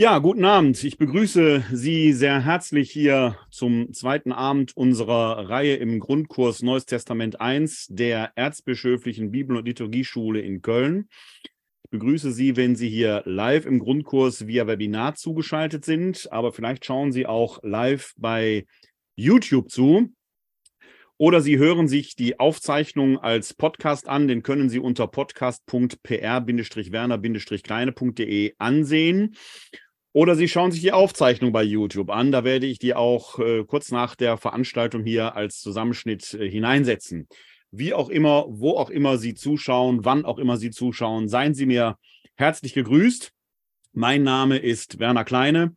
Ja, guten Abend. Ich begrüße Sie sehr herzlich hier zum zweiten Abend unserer Reihe im Grundkurs Neues Testament 1 der Erzbischöflichen Bibel- und Liturgieschule in Köln. Ich begrüße Sie, wenn Sie hier live im Grundkurs via Webinar zugeschaltet sind, aber vielleicht schauen Sie auch live bei YouTube zu. Oder Sie hören sich die Aufzeichnung als Podcast an, den können Sie unter podcast.pr-werner-kleine.de ansehen. Oder Sie schauen sich die Aufzeichnung bei YouTube an. Da werde ich die auch äh, kurz nach der Veranstaltung hier als Zusammenschnitt äh, hineinsetzen. Wie auch immer, wo auch immer Sie zuschauen, wann auch immer Sie zuschauen, seien Sie mir herzlich gegrüßt. Mein Name ist Werner Kleine.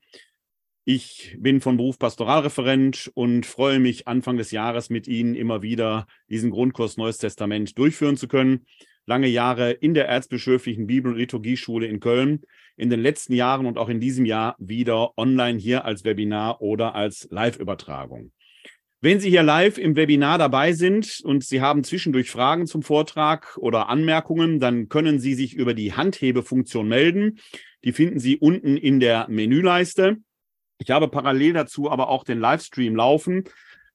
Ich bin von Beruf Pastoralreferent und freue mich, Anfang des Jahres mit Ihnen immer wieder diesen Grundkurs Neues Testament durchführen zu können lange Jahre in der Erzbischöflichen Bibel- und Liturgieschule in Köln, in den letzten Jahren und auch in diesem Jahr wieder online hier als Webinar oder als Live-Übertragung. Wenn Sie hier live im Webinar dabei sind und Sie haben zwischendurch Fragen zum Vortrag oder Anmerkungen, dann können Sie sich über die Handhebefunktion melden. Die finden Sie unten in der Menüleiste. Ich habe parallel dazu aber auch den Livestream laufen.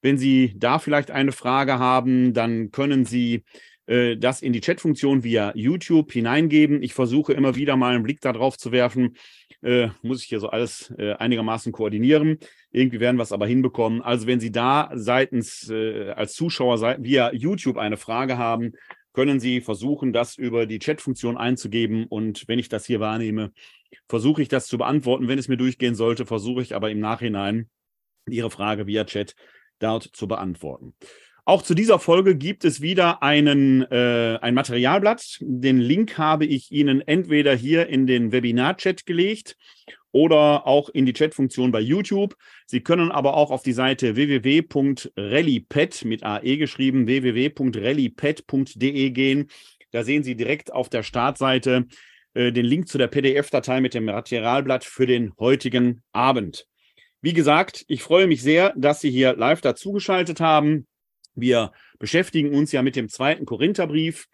Wenn Sie da vielleicht eine Frage haben, dann können Sie äh, das in die Chatfunktion via YouTube hineingeben. Ich versuche immer wieder mal einen Blick darauf zu werfen. Äh, muss ich hier so alles äh, einigermaßen koordinieren. Irgendwie werden wir es aber hinbekommen. Also wenn Sie da seitens äh, als Zuschauer via YouTube eine Frage haben, können Sie versuchen, das über die Chatfunktion einzugeben. Und wenn ich das hier wahrnehme, versuche ich das zu beantworten. Wenn es mir durchgehen sollte, versuche ich aber im Nachhinein Ihre Frage via Chat dort zu beantworten. Auch zu dieser Folge gibt es wieder einen, äh, ein Materialblatt. Den Link habe ich Ihnen entweder hier in den Webinar-Chat gelegt oder auch in die Chat-Funktion bei YouTube. Sie können aber auch auf die Seite www.rallipad mit AE geschrieben, www.rallipad.de gehen. Da sehen Sie direkt auf der Startseite äh, den Link zu der PDF-Datei mit dem Materialblatt für den heutigen Abend. Wie gesagt, ich freue mich sehr, dass Sie hier live dazugeschaltet haben. Wir beschäftigen uns ja mit dem zweiten Korintherbrief.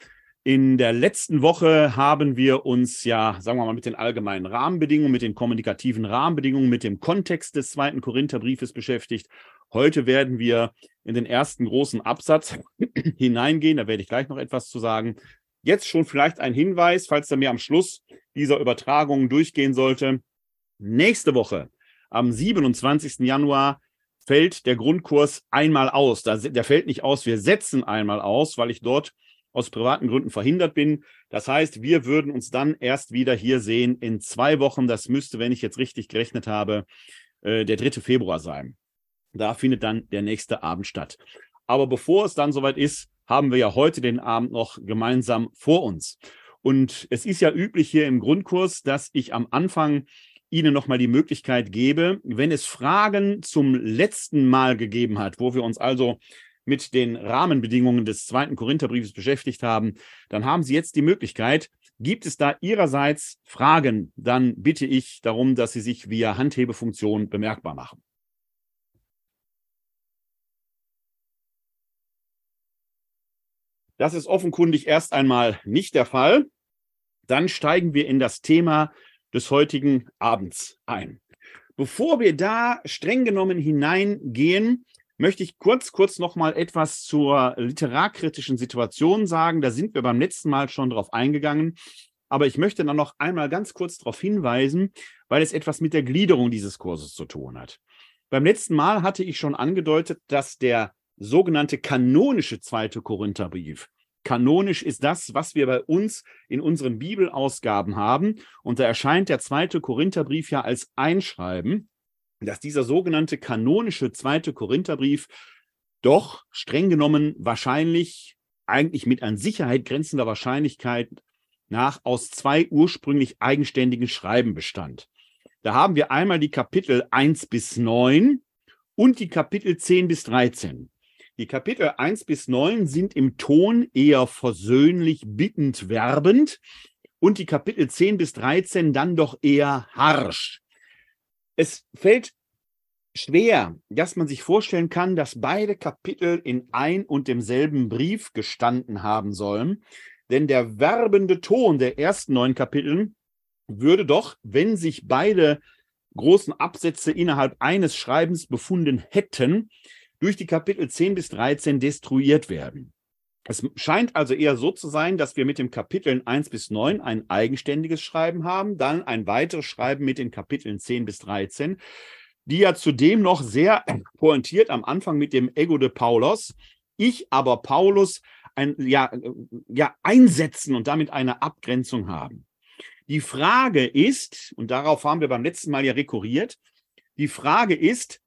In der letzten Woche haben wir uns ja, sagen wir mal, mit den allgemeinen Rahmenbedingungen, mit den kommunikativen Rahmenbedingungen, mit dem Kontext des zweiten Korintherbriefes beschäftigt. Heute werden wir in den ersten großen Absatz hineingehen. Da werde ich gleich noch etwas zu sagen. Jetzt schon vielleicht ein Hinweis, falls er mir am Schluss dieser Übertragung durchgehen sollte. Nächste Woche, am 27. Januar, fällt der Grundkurs einmal aus. Der fällt nicht aus, wir setzen einmal aus, weil ich dort aus privaten Gründen verhindert bin. Das heißt, wir würden uns dann erst wieder hier sehen in zwei Wochen. Das müsste, wenn ich jetzt richtig gerechnet habe, äh, der 3. Februar sein. Da findet dann der nächste Abend statt. Aber bevor es dann soweit ist, haben wir ja heute den Abend noch gemeinsam vor uns. Und es ist ja üblich hier im Grundkurs, dass ich am Anfang Ihnen nochmal die Möglichkeit gebe, wenn es Fragen zum letzten Mal gegeben hat, wo wir uns also mit den Rahmenbedingungen des zweiten Korintherbriefes beschäftigt haben, dann haben Sie jetzt die Möglichkeit, gibt es da Ihrerseits Fragen, dann bitte ich darum, dass Sie sich via Handhebefunktion bemerkbar machen. Das ist offenkundig erst einmal nicht der Fall. Dann steigen wir in das Thema des heutigen Abends ein. Bevor wir da streng genommen hineingehen, möchte ich kurz, kurz noch mal etwas zur literarkritischen Situation sagen. Da sind wir beim letzten Mal schon drauf eingegangen. Aber ich möchte dann noch einmal ganz kurz darauf hinweisen, weil es etwas mit der Gliederung dieses Kurses zu tun hat. Beim letzten Mal hatte ich schon angedeutet, dass der sogenannte kanonische zweite Korintherbrief Kanonisch ist das, was wir bei uns in unseren Bibelausgaben haben. Und da erscheint der zweite Korintherbrief ja als Einschreiben, dass dieser sogenannte kanonische zweite Korintherbrief doch streng genommen wahrscheinlich, eigentlich mit an Sicherheit grenzender Wahrscheinlichkeit nach aus zwei ursprünglich eigenständigen Schreiben bestand. Da haben wir einmal die Kapitel 1 bis 9 und die Kapitel 10 bis 13. Die Kapitel 1 bis 9 sind im Ton eher versöhnlich, bittend, werbend und die Kapitel 10 bis 13 dann doch eher harsch. Es fällt schwer, dass man sich vorstellen kann, dass beide Kapitel in ein und demselben Brief gestanden haben sollen, denn der werbende Ton der ersten neun Kapiteln würde doch, wenn sich beide großen Absätze innerhalb eines Schreibens befunden hätten, durch die Kapitel 10 bis 13 destruiert werden. Es scheint also eher so zu sein, dass wir mit den Kapiteln 1 bis 9 ein eigenständiges Schreiben haben, dann ein weiteres Schreiben mit den Kapiteln 10 bis 13, die ja zudem noch sehr pointiert am Anfang mit dem Ego de Paulos, ich aber Paulus ein, ja, ja, einsetzen und damit eine Abgrenzung haben. Die Frage ist, und darauf haben wir beim letzten Mal ja rekurriert, die Frage ist,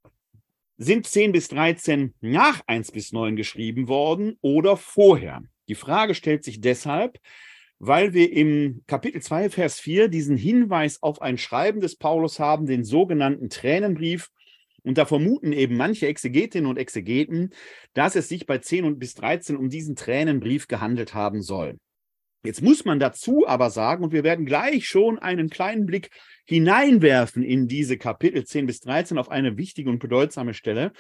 sind 10 bis 13 nach 1 bis 9 geschrieben worden oder vorher? Die Frage stellt sich deshalb, weil wir im Kapitel 2, Vers 4 diesen Hinweis auf ein Schreiben des Paulus haben, den sogenannten Tränenbrief. Und da vermuten eben manche Exegetinnen und Exegeten, dass es sich bei 10 und bis 13 um diesen Tränenbrief gehandelt haben soll. Jetzt muss man dazu aber sagen, und wir werden gleich schon einen kleinen Blick hineinwerfen in diese Kapitel 10 bis 13 auf eine wichtige und bedeutsame Stelle.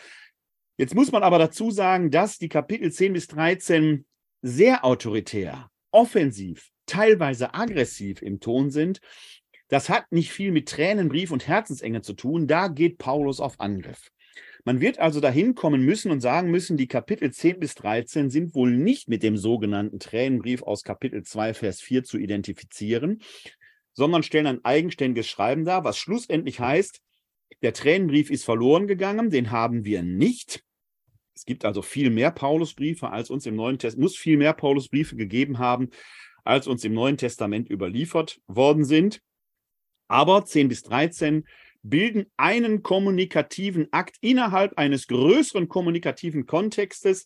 Jetzt muss man aber dazu sagen, dass die Kapitel 10 bis 13 sehr autoritär, offensiv, teilweise aggressiv im Ton sind. Das hat nicht viel mit Tränenbrief und Herzensenge zu tun. Da geht Paulus auf Angriff. Man wird also dahin kommen müssen und sagen müssen, die Kapitel 10 bis 13 sind wohl nicht mit dem sogenannten Tränenbrief aus Kapitel 2, Vers 4 zu identifizieren, sondern stellen ein eigenständiges Schreiben dar, was schlussendlich heißt, der Tränenbrief ist verloren gegangen, den haben wir nicht. Es gibt also viel mehr Paulusbriefe, als uns im Neuen Testament, muss viel mehr Paulusbriefe gegeben haben, als uns im Neuen Testament überliefert worden sind. Aber 10 bis 13 bilden einen kommunikativen Akt innerhalb eines größeren kommunikativen Kontextes,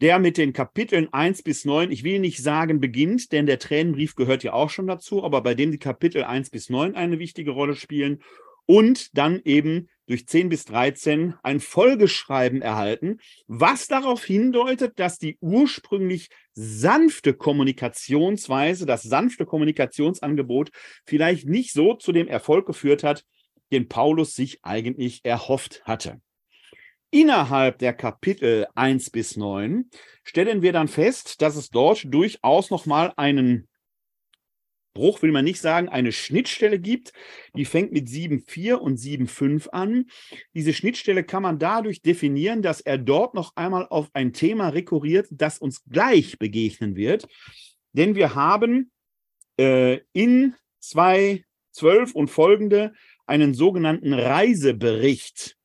der mit den Kapiteln 1 bis 9, ich will nicht sagen beginnt, denn der Tränenbrief gehört ja auch schon dazu, aber bei dem die Kapitel 1 bis 9 eine wichtige Rolle spielen und dann eben durch 10 bis 13 ein Folgeschreiben erhalten, was darauf hindeutet, dass die ursprünglich sanfte Kommunikationsweise, das sanfte Kommunikationsangebot vielleicht nicht so zu dem Erfolg geführt hat, den Paulus sich eigentlich erhofft hatte. Innerhalb der Kapitel 1 bis 9 stellen wir dann fest, dass es dort durchaus nochmal einen Bruch, will man nicht sagen, eine Schnittstelle gibt. Die fängt mit 7.4 und 7.5 an. Diese Schnittstelle kann man dadurch definieren, dass er dort noch einmal auf ein Thema rekurriert, das uns gleich begegnen wird. Denn wir haben äh, in 2.12 und folgende einen sogenannten Reisebericht.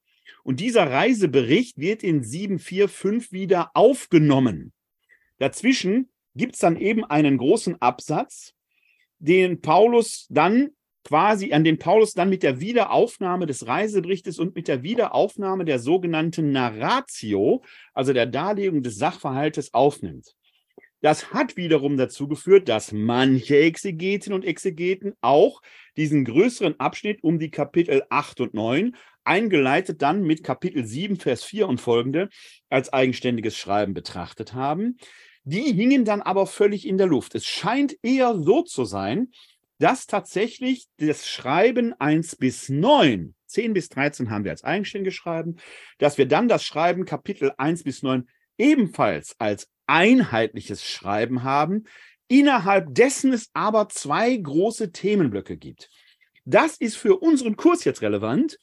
Und dieser Reisebericht wird in 745 wieder aufgenommen. Dazwischen gibt es dann eben einen großen Absatz, den Paulus dann quasi, an den Paulus dann mit der Wiederaufnahme des Reiseberichtes und mit der Wiederaufnahme der sogenannten Narratio, also der Darlegung des Sachverhaltes, aufnimmt. Das hat wiederum dazu geführt, dass manche Exegetinnen und Exegeten auch diesen größeren Abschnitt um die Kapitel 8 und 9, eingeleitet dann mit Kapitel 7, Vers 4 und folgende, als eigenständiges Schreiben betrachtet haben. Die hingen dann aber völlig in der Luft. Es scheint eher so zu sein, dass tatsächlich das Schreiben 1 bis 9, 10 bis 13 haben wir als eigenständiges Schreiben, dass wir dann das Schreiben Kapitel 1 bis 9 ebenfalls als einheitliches Schreiben haben, innerhalb dessen es aber zwei große Themenblöcke gibt. Das ist für unseren Kurs jetzt relevant,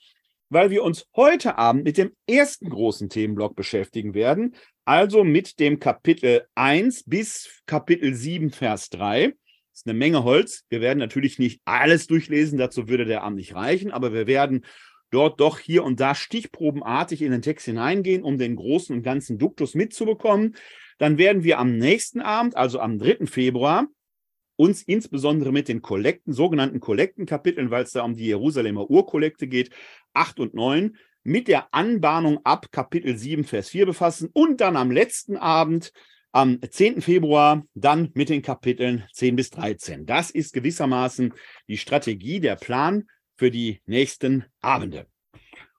weil wir uns heute Abend mit dem ersten großen Themenblock beschäftigen werden, also mit dem Kapitel 1 bis Kapitel 7, Vers 3. Das ist eine Menge Holz. Wir werden natürlich nicht alles durchlesen, dazu würde der Abend nicht reichen, aber wir werden dort doch hier und da stichprobenartig in den Text hineingehen, um den großen und ganzen Duktus mitzubekommen. Dann werden wir am nächsten Abend, also am 3. Februar, uns insbesondere mit den Kollekten, sogenannten Kollektenkapiteln, weil es da um die Jerusalemer Urkollekte geht, 8 und 9, mit der Anbahnung ab Kapitel 7, Vers 4 befassen und dann am letzten Abend, am 10. Februar, dann mit den Kapiteln 10 bis 13. Das ist gewissermaßen die Strategie, der Plan für die nächsten Abende.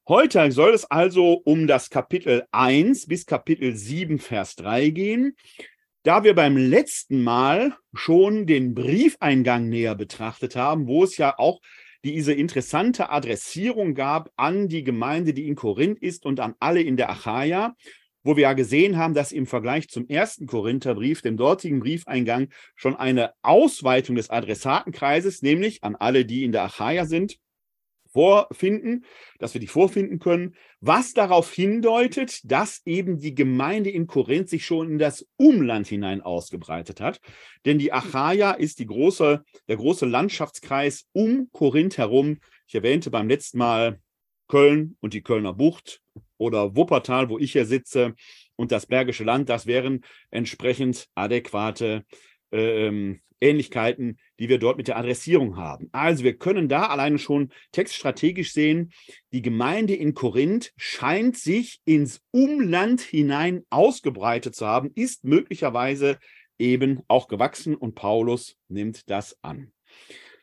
Heute soll es also um das Kapitel 1 bis Kapitel 7, Vers 3 gehen. Da wir beim letzten Mal schon den Briefeingang näher betrachtet haben, wo es ja auch diese interessante Adressierung gab an die Gemeinde, die in Korinth ist und an alle in der Achaia, wo wir ja gesehen haben, dass im Vergleich zum ersten Korintherbrief, dem dortigen Briefeingang, schon eine Ausweitung des Adressatenkreises, nämlich an alle, die in der Achaia sind, vorfinden, dass wir die vorfinden können, was darauf hindeutet, dass eben die Gemeinde in Korinth sich schon in das Umland hinein ausgebreitet hat. Denn die Achaia ist die große, der große Landschaftskreis um Korinth herum. Ich erwähnte beim letzten Mal Köln und die Kölner Bucht oder Wuppertal, wo ich hier sitze, und das Bergische Land. Das wären entsprechend adäquate ähm, Ähnlichkeiten, die wir dort mit der Adressierung haben. Also wir können da alleine schon textstrategisch sehen, die Gemeinde in Korinth scheint sich ins Umland hinein ausgebreitet zu haben, ist möglicherweise eben auch gewachsen und Paulus nimmt das an.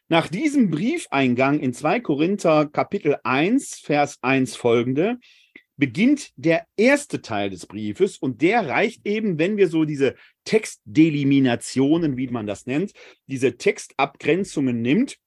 Nach diesem Briefeingang in 2 Korinther Kapitel 1, Vers 1 folgende, beginnt der erste Teil des Briefes und der reicht eben, wenn wir so diese Textdeliminationen, wie man das nennt, diese Textabgrenzungen nimmt,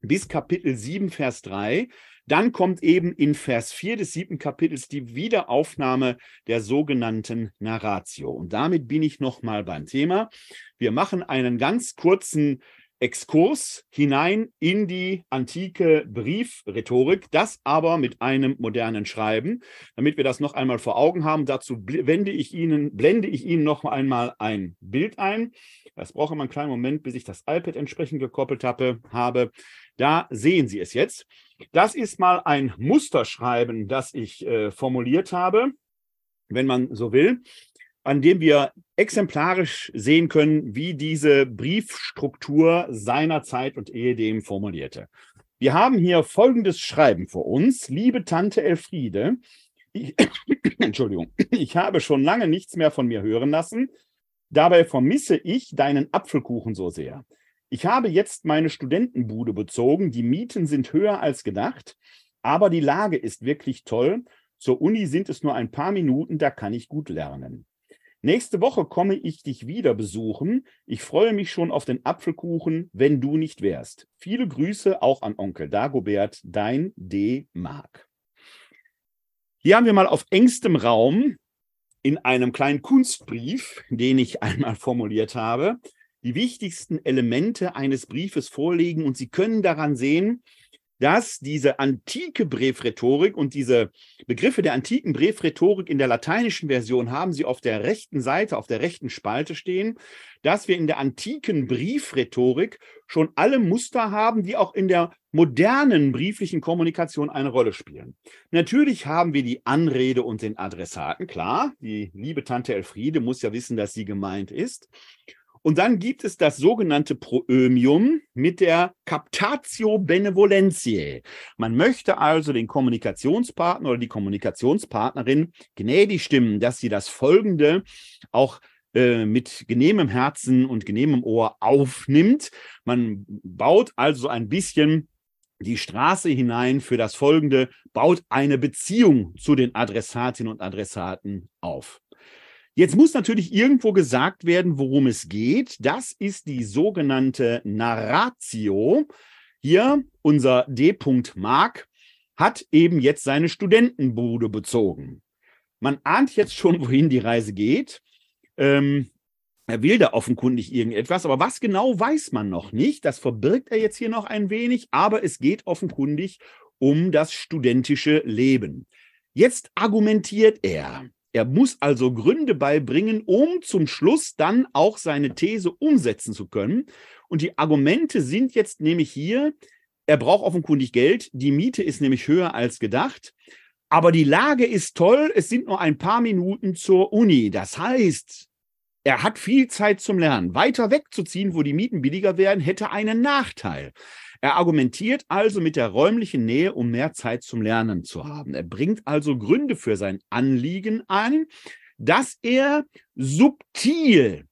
bis Kapitel 7, Vers 3. Dann kommt eben in Vers 4 des siebten Kapitels die Wiederaufnahme der sogenannten Narratio. Und damit bin ich nochmal beim Thema. Wir machen einen ganz kurzen Exkurs hinein in die antike Briefrhetorik, das aber mit einem modernen Schreiben. Damit wir das noch einmal vor Augen haben, dazu blende ich Ihnen, blende ich Ihnen noch einmal ein Bild ein. Das braucht immer einen kleinen Moment, bis ich das iPad entsprechend gekoppelt habe. habe. Da sehen Sie es jetzt. Das ist mal ein Musterschreiben, das ich äh, formuliert habe, wenn man so will an dem wir exemplarisch sehen können, wie diese Briefstruktur seiner Zeit und ehedem formulierte. Wir haben hier folgendes Schreiben vor uns. Liebe Tante Elfriede, ich, Entschuldigung, ich habe schon lange nichts mehr von mir hören lassen. Dabei vermisse ich deinen Apfelkuchen so sehr. Ich habe jetzt meine Studentenbude bezogen. Die Mieten sind höher als gedacht, aber die Lage ist wirklich toll. Zur Uni sind es nur ein paar Minuten, da kann ich gut lernen. Nächste Woche komme ich dich wieder besuchen. Ich freue mich schon auf den Apfelkuchen, wenn du nicht wärst. Viele Grüße auch an Onkel Dagobert, dein D. Mark. Hier haben wir mal auf engstem Raum in einem kleinen Kunstbrief, den ich einmal formuliert habe, die wichtigsten Elemente eines Briefes vorlegen und Sie können daran sehen, dass diese antike Briefrhetorik und diese Begriffe der antiken Briefrhetorik in der lateinischen Version haben sie auf der rechten Seite, auf der rechten Spalte stehen, dass wir in der antiken Briefrhetorik schon alle Muster haben, die auch in der modernen brieflichen Kommunikation eine Rolle spielen. Natürlich haben wir die Anrede und den Adressaten, klar, die liebe Tante Elfriede muss ja wissen, dass sie gemeint ist. Und dann gibt es das sogenannte Proömium mit der Captatio Benevolentiae. Man möchte also den Kommunikationspartner oder die Kommunikationspartnerin gnädig stimmen, dass sie das Folgende auch äh, mit genehmem Herzen und genehmem Ohr aufnimmt. Man baut also ein bisschen die Straße hinein für das Folgende, baut eine Beziehung zu den Adressatinnen und Adressaten auf. Jetzt muss natürlich irgendwo gesagt werden, worum es geht. Das ist die sogenannte Narratio. Hier unser D. Mark hat eben jetzt seine Studentenbude bezogen. Man ahnt jetzt schon, wohin die Reise geht. Ähm, er will da offenkundig irgendetwas, aber was genau weiß man noch nicht. Das verbirgt er jetzt hier noch ein wenig, aber es geht offenkundig um das studentische Leben. Jetzt argumentiert er. Er muss also Gründe beibringen, um zum Schluss dann auch seine These umsetzen zu können. Und die Argumente sind jetzt nämlich hier, er braucht offenkundig Geld, die Miete ist nämlich höher als gedacht, aber die Lage ist toll, es sind nur ein paar Minuten zur Uni. Das heißt, er hat viel Zeit zum Lernen. Weiter wegzuziehen, wo die Mieten billiger werden, hätte einen Nachteil. Er argumentiert also mit der räumlichen Nähe, um mehr Zeit zum Lernen zu haben. Er bringt also Gründe für sein Anliegen ein, dass er subtil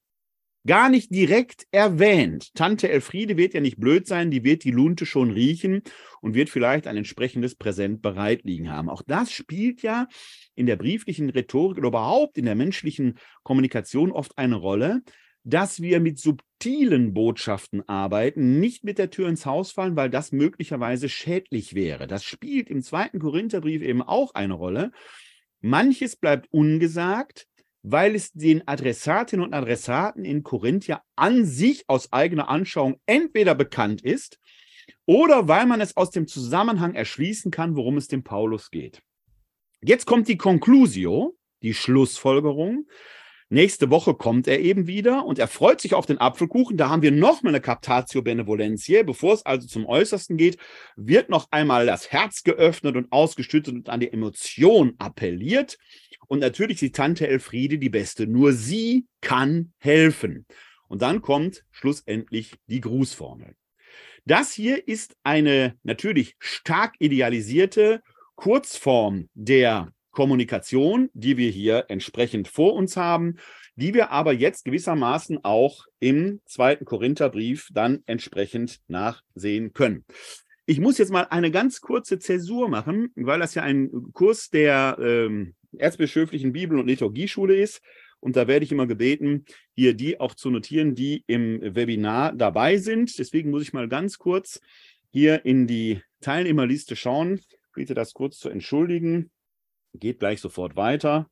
gar nicht direkt erwähnt. Tante Elfriede wird ja nicht blöd sein, die wird die Lunte schon riechen und wird vielleicht ein entsprechendes Präsent bereit liegen haben. Auch das spielt ja in der brieflichen Rhetorik oder überhaupt in der menschlichen Kommunikation oft eine Rolle, dass wir mit subtilen Botschaften arbeiten, nicht mit der Tür ins Haus fallen, weil das möglicherweise schädlich wäre. Das spielt im zweiten Korintherbrief eben auch eine Rolle. Manches bleibt ungesagt, weil es den Adressatinnen und Adressaten in Korinth ja an sich aus eigener Anschauung entweder bekannt ist oder weil man es aus dem Zusammenhang erschließen kann, worum es dem Paulus geht. Jetzt kommt die Conclusio, die Schlussfolgerung. Nächste Woche kommt er eben wieder und er freut sich auf den Apfelkuchen. Da haben wir nochmal eine Captatio Benevolentiae. Bevor es also zum Äußersten geht, wird noch einmal das Herz geöffnet und ausgestützt und an die Emotion appelliert. Und natürlich die Tante Elfriede die Beste. Nur sie kann helfen. Und dann kommt schlussendlich die Grußformel. Das hier ist eine natürlich stark idealisierte Kurzform der Kommunikation, die wir hier entsprechend vor uns haben, die wir aber jetzt gewissermaßen auch im zweiten Korintherbrief dann entsprechend nachsehen können. Ich muss jetzt mal eine ganz kurze Zäsur machen, weil das ja ein Kurs der ähm, Erzbischöflichen Bibel- und Liturgieschule ist. Und da werde ich immer gebeten, hier die auch zu notieren, die im Webinar dabei sind. Deswegen muss ich mal ganz kurz hier in die Teilnehmerliste schauen. Bitte das kurz zu entschuldigen. Geht gleich sofort weiter.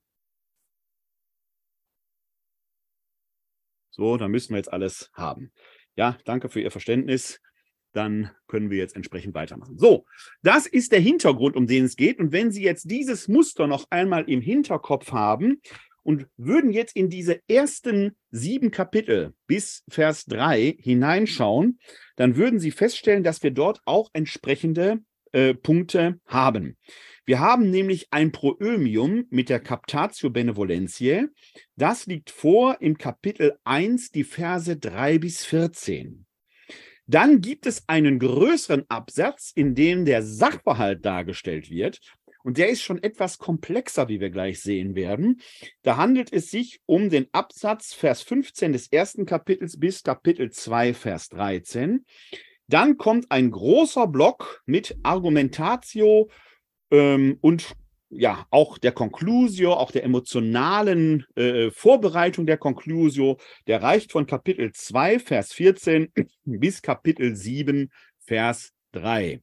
So, dann müssen wir jetzt alles haben. Ja, danke für Ihr Verständnis. Dann können wir jetzt entsprechend weitermachen. So, das ist der Hintergrund, um den es geht. Und wenn Sie jetzt dieses Muster noch einmal im Hinterkopf haben, und würden jetzt in diese ersten sieben Kapitel bis Vers 3 hineinschauen, dann würden Sie feststellen, dass wir dort auch entsprechende äh, Punkte haben. Wir haben nämlich ein Proömium mit der Captatio Benevolentiae. Das liegt vor im Kapitel 1, die Verse 3 bis 14. Dann gibt es einen größeren Absatz, in dem der Sachverhalt dargestellt wird. Und der ist schon etwas komplexer, wie wir gleich sehen werden. Da handelt es sich um den Absatz Vers 15 des ersten Kapitels bis Kapitel 2, Vers 13. Dann kommt ein großer Block mit Argumentatio ähm, und ja, auch der Conclusio, auch der emotionalen äh, Vorbereitung der Conclusio, der reicht von Kapitel 2, Vers 14 bis Kapitel 7, Vers 3.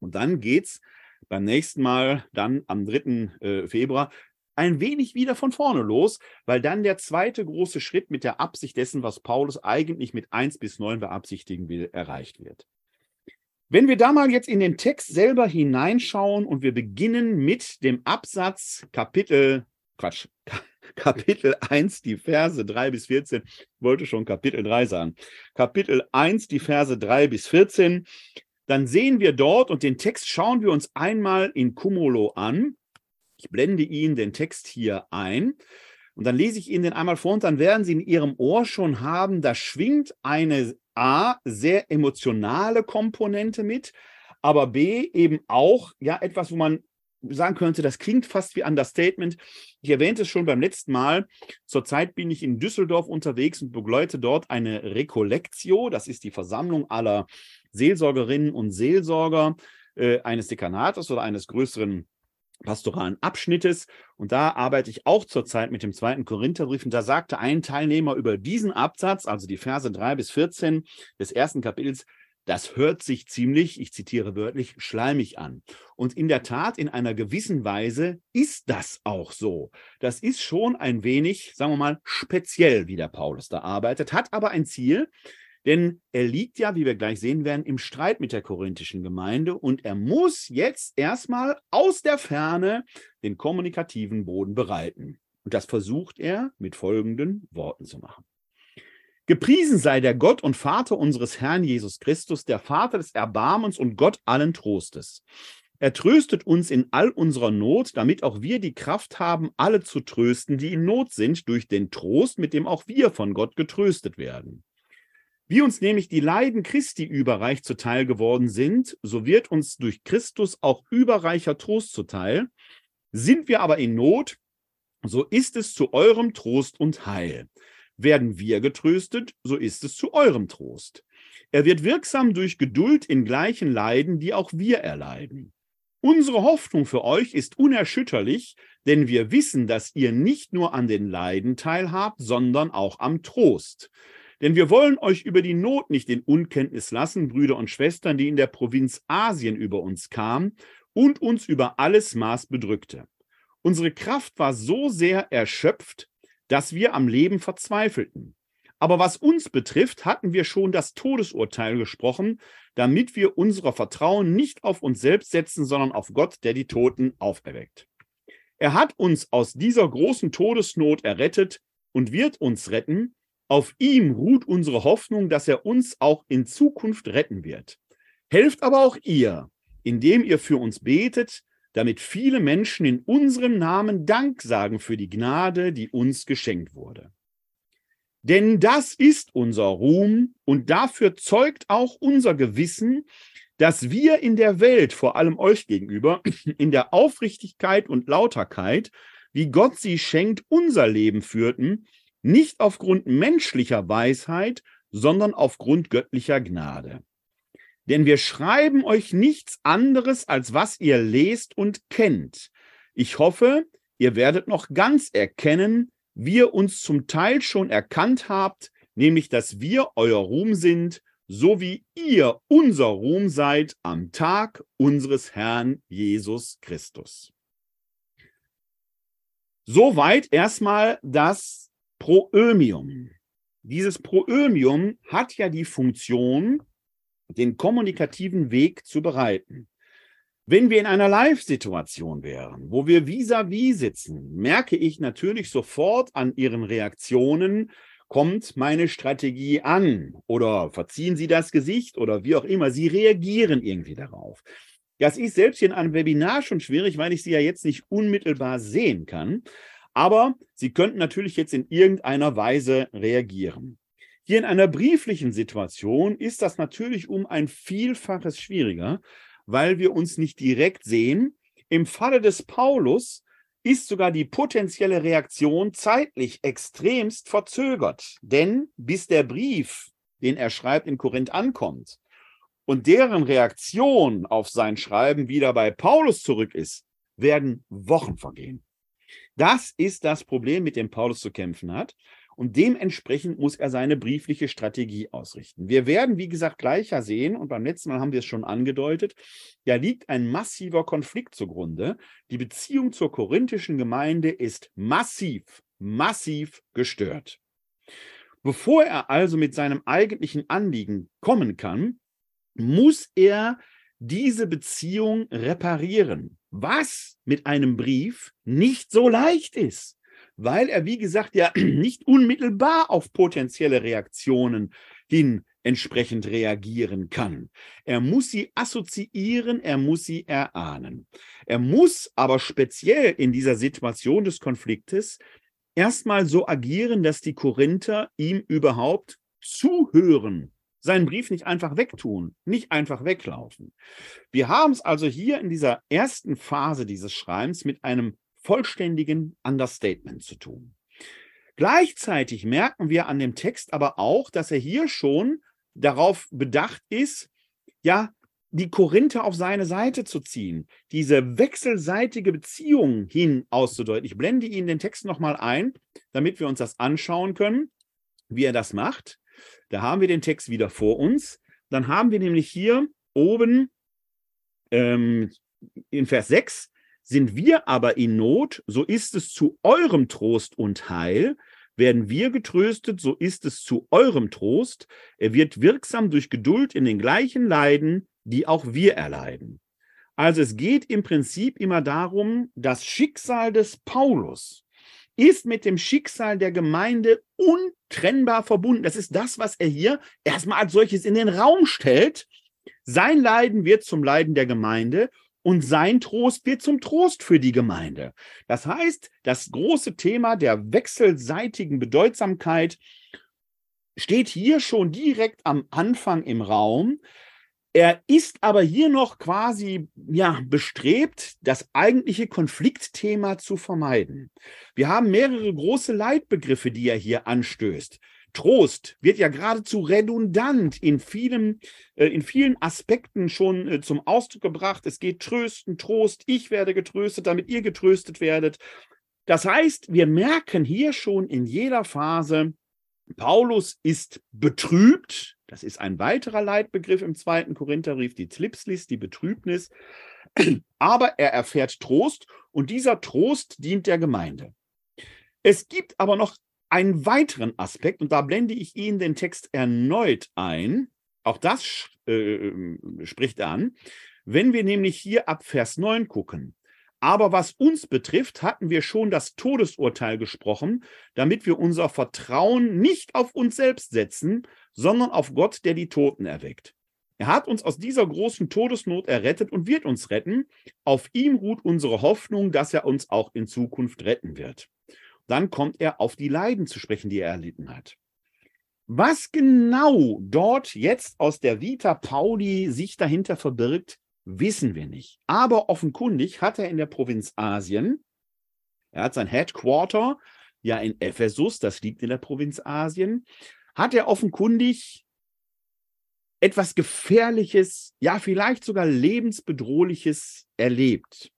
Und dann geht es beim nächsten Mal, dann am 3. Äh, Februar, ein wenig wieder von vorne los, weil dann der zweite große Schritt mit der Absicht dessen, was Paulus eigentlich mit 1 bis 9 beabsichtigen will, erreicht wird. Wenn wir da mal jetzt in den Text selber hineinschauen und wir beginnen mit dem Absatz Kapitel, Quatsch, Kapitel 1, die Verse 3 bis 14, ich wollte schon Kapitel 3 sagen, Kapitel 1, die Verse 3 bis 14, dann sehen wir dort und den Text schauen wir uns einmal in Cumulo an. Ich blende Ihnen den Text hier ein und dann lese ich Ihnen den einmal vor und dann werden Sie in Ihrem Ohr schon haben, da schwingt eine A, sehr emotionale Komponente mit, aber B, eben auch ja etwas, wo man sagen könnte, das klingt fast wie Understatement. Ich erwähnte es schon beim letzten Mal. Zurzeit bin ich in Düsseldorf unterwegs und begleite dort eine Recollectio. Das ist die Versammlung aller Seelsorgerinnen und Seelsorger äh, eines Dekanates oder eines größeren pastoralen Abschnittes. Und da arbeite ich auch zurzeit mit dem zweiten Korintherbrief. Und da sagte ein Teilnehmer über diesen Absatz, also die Verse 3 bis 14 des ersten Kapitels, das hört sich ziemlich, ich zitiere wörtlich, schleimig an. Und in der Tat, in einer gewissen Weise ist das auch so. Das ist schon ein wenig, sagen wir mal, speziell, wie der Paulus da arbeitet, hat aber ein Ziel, denn er liegt ja, wie wir gleich sehen werden, im Streit mit der korinthischen Gemeinde und er muss jetzt erstmal aus der Ferne den kommunikativen Boden bereiten. Und das versucht er mit folgenden Worten zu machen. Gepriesen sei der Gott und Vater unseres Herrn Jesus Christus, der Vater des Erbarmens und Gott allen Trostes. Er tröstet uns in all unserer Not, damit auch wir die Kraft haben, alle zu trösten, die in Not sind, durch den Trost, mit dem auch wir von Gott getröstet werden. Wie uns nämlich die Leiden Christi überreich zuteil geworden sind, so wird uns durch Christus auch überreicher Trost zuteil. Sind wir aber in Not, so ist es zu eurem Trost und Heil. Werden wir getröstet, so ist es zu eurem Trost. Er wird wirksam durch Geduld in gleichen Leiden, die auch wir erleiden. Unsere Hoffnung für euch ist unerschütterlich, denn wir wissen, dass ihr nicht nur an den Leiden teilhabt, sondern auch am Trost. Denn wir wollen euch über die Not nicht in Unkenntnis lassen, Brüder und Schwestern, die in der Provinz Asien über uns kamen und uns über alles Maß bedrückte. Unsere Kraft war so sehr erschöpft, dass wir am Leben verzweifelten. Aber was uns betrifft, hatten wir schon das Todesurteil gesprochen, damit wir unser Vertrauen nicht auf uns selbst setzen, sondern auf Gott, der die Toten auferweckt. Er hat uns aus dieser großen Todesnot errettet und wird uns retten. Auf ihm ruht unsere Hoffnung, dass er uns auch in Zukunft retten wird. Helft aber auch ihr, indem ihr für uns betet, damit viele Menschen in unserem Namen Dank sagen für die Gnade, die uns geschenkt wurde. Denn das ist unser Ruhm und dafür zeugt auch unser Gewissen, dass wir in der Welt, vor allem euch gegenüber, in der Aufrichtigkeit und Lauterkeit, wie Gott sie schenkt, unser Leben führten, nicht aufgrund menschlicher Weisheit, sondern aufgrund göttlicher Gnade. Denn wir schreiben euch nichts anderes, als was ihr lest und kennt. Ich hoffe, ihr werdet noch ganz erkennen, wie ihr uns zum Teil schon erkannt habt, nämlich dass wir euer Ruhm sind, so wie ihr unser Ruhm seid am Tag unseres Herrn Jesus Christus. Soweit erstmal das Proömium. Dieses Proömium hat ja die Funktion, den kommunikativen Weg zu bereiten. Wenn wir in einer Live-Situation wären, wo wir vis-à-vis -vis sitzen, merke ich natürlich sofort an Ihren Reaktionen, kommt meine Strategie an oder verziehen Sie das Gesicht oder wie auch immer. Sie reagieren irgendwie darauf. Das ist selbst hier in einem Webinar schon schwierig, weil ich Sie ja jetzt nicht unmittelbar sehen kann. Aber Sie könnten natürlich jetzt in irgendeiner Weise reagieren. Hier in einer brieflichen Situation ist das natürlich um ein Vielfaches schwieriger, weil wir uns nicht direkt sehen. Im Falle des Paulus ist sogar die potenzielle Reaktion zeitlich extremst verzögert. Denn bis der Brief, den er schreibt, in Korinth ankommt und deren Reaktion auf sein Schreiben wieder bei Paulus zurück ist, werden Wochen vergehen. Das ist das Problem, mit dem Paulus zu kämpfen hat. Und dementsprechend muss er seine briefliche Strategie ausrichten. Wir werden, wie gesagt, gleicher sehen, und beim letzten Mal haben wir es schon angedeutet, da liegt ein massiver Konflikt zugrunde. Die Beziehung zur korinthischen Gemeinde ist massiv, massiv gestört. Bevor er also mit seinem eigentlichen Anliegen kommen kann, muss er diese Beziehung reparieren, was mit einem Brief nicht so leicht ist weil er, wie gesagt, ja nicht unmittelbar auf potenzielle Reaktionen hin entsprechend reagieren kann. Er muss sie assoziieren, er muss sie erahnen. Er muss aber speziell in dieser Situation des Konfliktes erstmal so agieren, dass die Korinther ihm überhaupt zuhören, seinen Brief nicht einfach wegtun, nicht einfach weglaufen. Wir haben es also hier in dieser ersten Phase dieses Schreibens mit einem vollständigen Understatement zu tun. Gleichzeitig merken wir an dem Text aber auch, dass er hier schon darauf bedacht ist, ja, die Korinther auf seine Seite zu ziehen, diese wechselseitige Beziehung hin auszudeuten. Ich blende Ihnen den Text nochmal ein, damit wir uns das anschauen können, wie er das macht. Da haben wir den Text wieder vor uns. Dann haben wir nämlich hier oben ähm, in Vers 6 sind wir aber in Not, so ist es zu eurem Trost und Heil. Werden wir getröstet, so ist es zu eurem Trost. Er wird wirksam durch Geduld in den gleichen Leiden, die auch wir erleiden. Also es geht im Prinzip immer darum, das Schicksal des Paulus ist mit dem Schicksal der Gemeinde untrennbar verbunden. Das ist das, was er hier erstmal als solches in den Raum stellt. Sein Leiden wird zum Leiden der Gemeinde und sein Trost wird zum Trost für die Gemeinde. Das heißt, das große Thema der wechselseitigen Bedeutsamkeit steht hier schon direkt am Anfang im Raum. Er ist aber hier noch quasi ja, bestrebt, das eigentliche Konfliktthema zu vermeiden. Wir haben mehrere große Leitbegriffe, die er hier anstößt. Trost wird ja geradezu redundant in vielen, äh, in vielen Aspekten schon äh, zum Ausdruck gebracht. Es geht Trösten, Trost, ich werde getröstet, damit ihr getröstet werdet. Das heißt, wir merken hier schon in jeder Phase, Paulus ist betrübt. Das ist ein weiterer Leitbegriff im zweiten Korintherbrief, die Tlipslis, die Betrübnis. Aber er erfährt Trost und dieser Trost dient der Gemeinde. Es gibt aber noch einen weiteren Aspekt, und da blende ich Ihnen den Text erneut ein. Auch das äh, spricht an. Wenn wir nämlich hier ab Vers 9 gucken, aber was uns betrifft, hatten wir schon das Todesurteil gesprochen, damit wir unser Vertrauen nicht auf uns selbst setzen, sondern auf Gott, der die Toten erweckt. Er hat uns aus dieser großen Todesnot errettet und wird uns retten. Auf ihm ruht unsere Hoffnung, dass er uns auch in Zukunft retten wird. Dann kommt er auf die Leiden zu sprechen, die er erlitten hat. Was genau dort jetzt aus der Vita Pauli sich dahinter verbirgt, wissen wir nicht. Aber offenkundig hat er in der Provinz Asien, er hat sein Headquarter ja in Ephesus, das liegt in der Provinz Asien, hat er offenkundig etwas Gefährliches, ja vielleicht sogar lebensbedrohliches erlebt.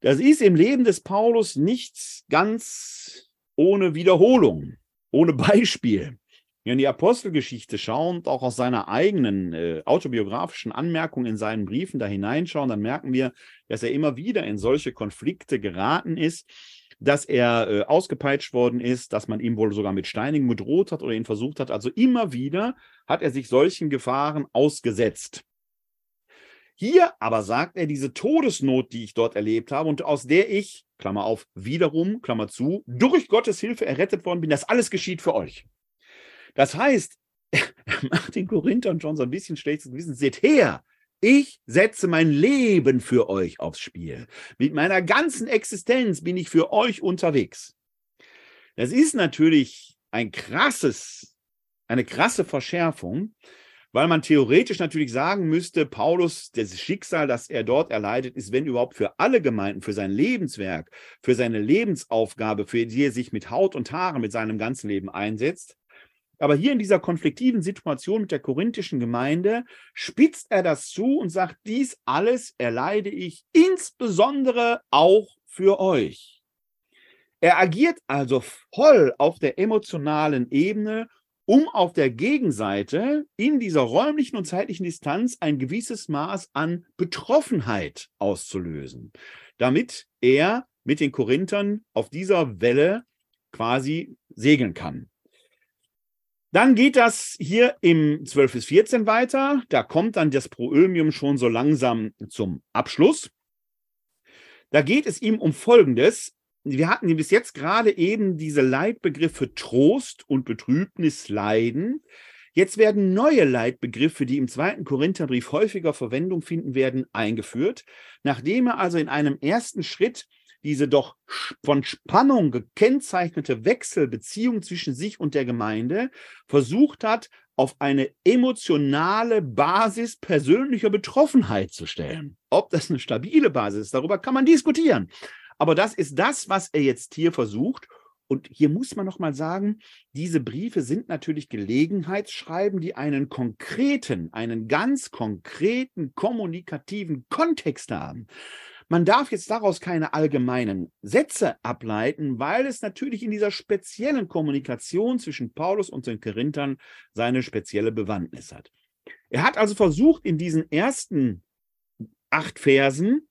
Das ist im Leben des Paulus nicht ganz ohne Wiederholung, ohne Beispiel wir in die Apostelgeschichte schauen und auch aus seiner eigenen äh, autobiografischen Anmerkung in seinen Briefen da hineinschauen, dann merken wir, dass er immer wieder in solche Konflikte geraten ist, dass er äh, ausgepeitscht worden ist, dass man ihm wohl sogar mit Steinigen bedroht hat oder ihn versucht hat. Also immer wieder hat er sich solchen Gefahren ausgesetzt. Hier aber sagt er, diese Todesnot, die ich dort erlebt habe und aus der ich, Klammer auf, wiederum, Klammer zu, durch Gottes Hilfe errettet worden bin, das alles geschieht für euch. Das heißt, er macht den Korinthern schon so ein bisschen schlechtes Gewissen. Seht her, ich setze mein Leben für euch aufs Spiel. Mit meiner ganzen Existenz bin ich für euch unterwegs. Das ist natürlich ein krasses, eine krasse Verschärfung, weil man theoretisch natürlich sagen müsste, Paulus, das Schicksal, das er dort erleidet, ist, wenn überhaupt für alle Gemeinden, für sein Lebenswerk, für seine Lebensaufgabe, für die er sich mit Haut und Haaren mit seinem ganzen Leben einsetzt, aber hier in dieser konfliktiven Situation mit der korinthischen Gemeinde spitzt er das zu und sagt, dies alles erleide ich insbesondere auch für euch. Er agiert also voll auf der emotionalen Ebene, um auf der Gegenseite in dieser räumlichen und zeitlichen Distanz ein gewisses Maß an Betroffenheit auszulösen, damit er mit den Korinthern auf dieser Welle quasi segeln kann. Dann geht das hier im 12 bis 14 weiter. Da kommt dann das Proömium schon so langsam zum Abschluss. Da geht es ihm um Folgendes. Wir hatten bis jetzt gerade eben diese Leitbegriffe Trost und Betrübnis, Leiden. Jetzt werden neue Leitbegriffe, die im zweiten Korintherbrief häufiger Verwendung finden werden, eingeführt. Nachdem er also in einem ersten Schritt diese doch von Spannung gekennzeichnete Wechselbeziehung zwischen sich und der Gemeinde versucht hat, auf eine emotionale Basis persönlicher Betroffenheit zu stellen. Ob das eine stabile Basis ist, darüber kann man diskutieren. Aber das ist das, was er jetzt hier versucht. Und hier muss man noch mal sagen, diese Briefe sind natürlich Gelegenheitsschreiben, die einen konkreten, einen ganz konkreten kommunikativen Kontext haben. Man darf jetzt daraus keine allgemeinen Sätze ableiten, weil es natürlich in dieser speziellen Kommunikation zwischen Paulus und den Korinthern seine spezielle Bewandtnis hat. Er hat also versucht, in diesen ersten acht Versen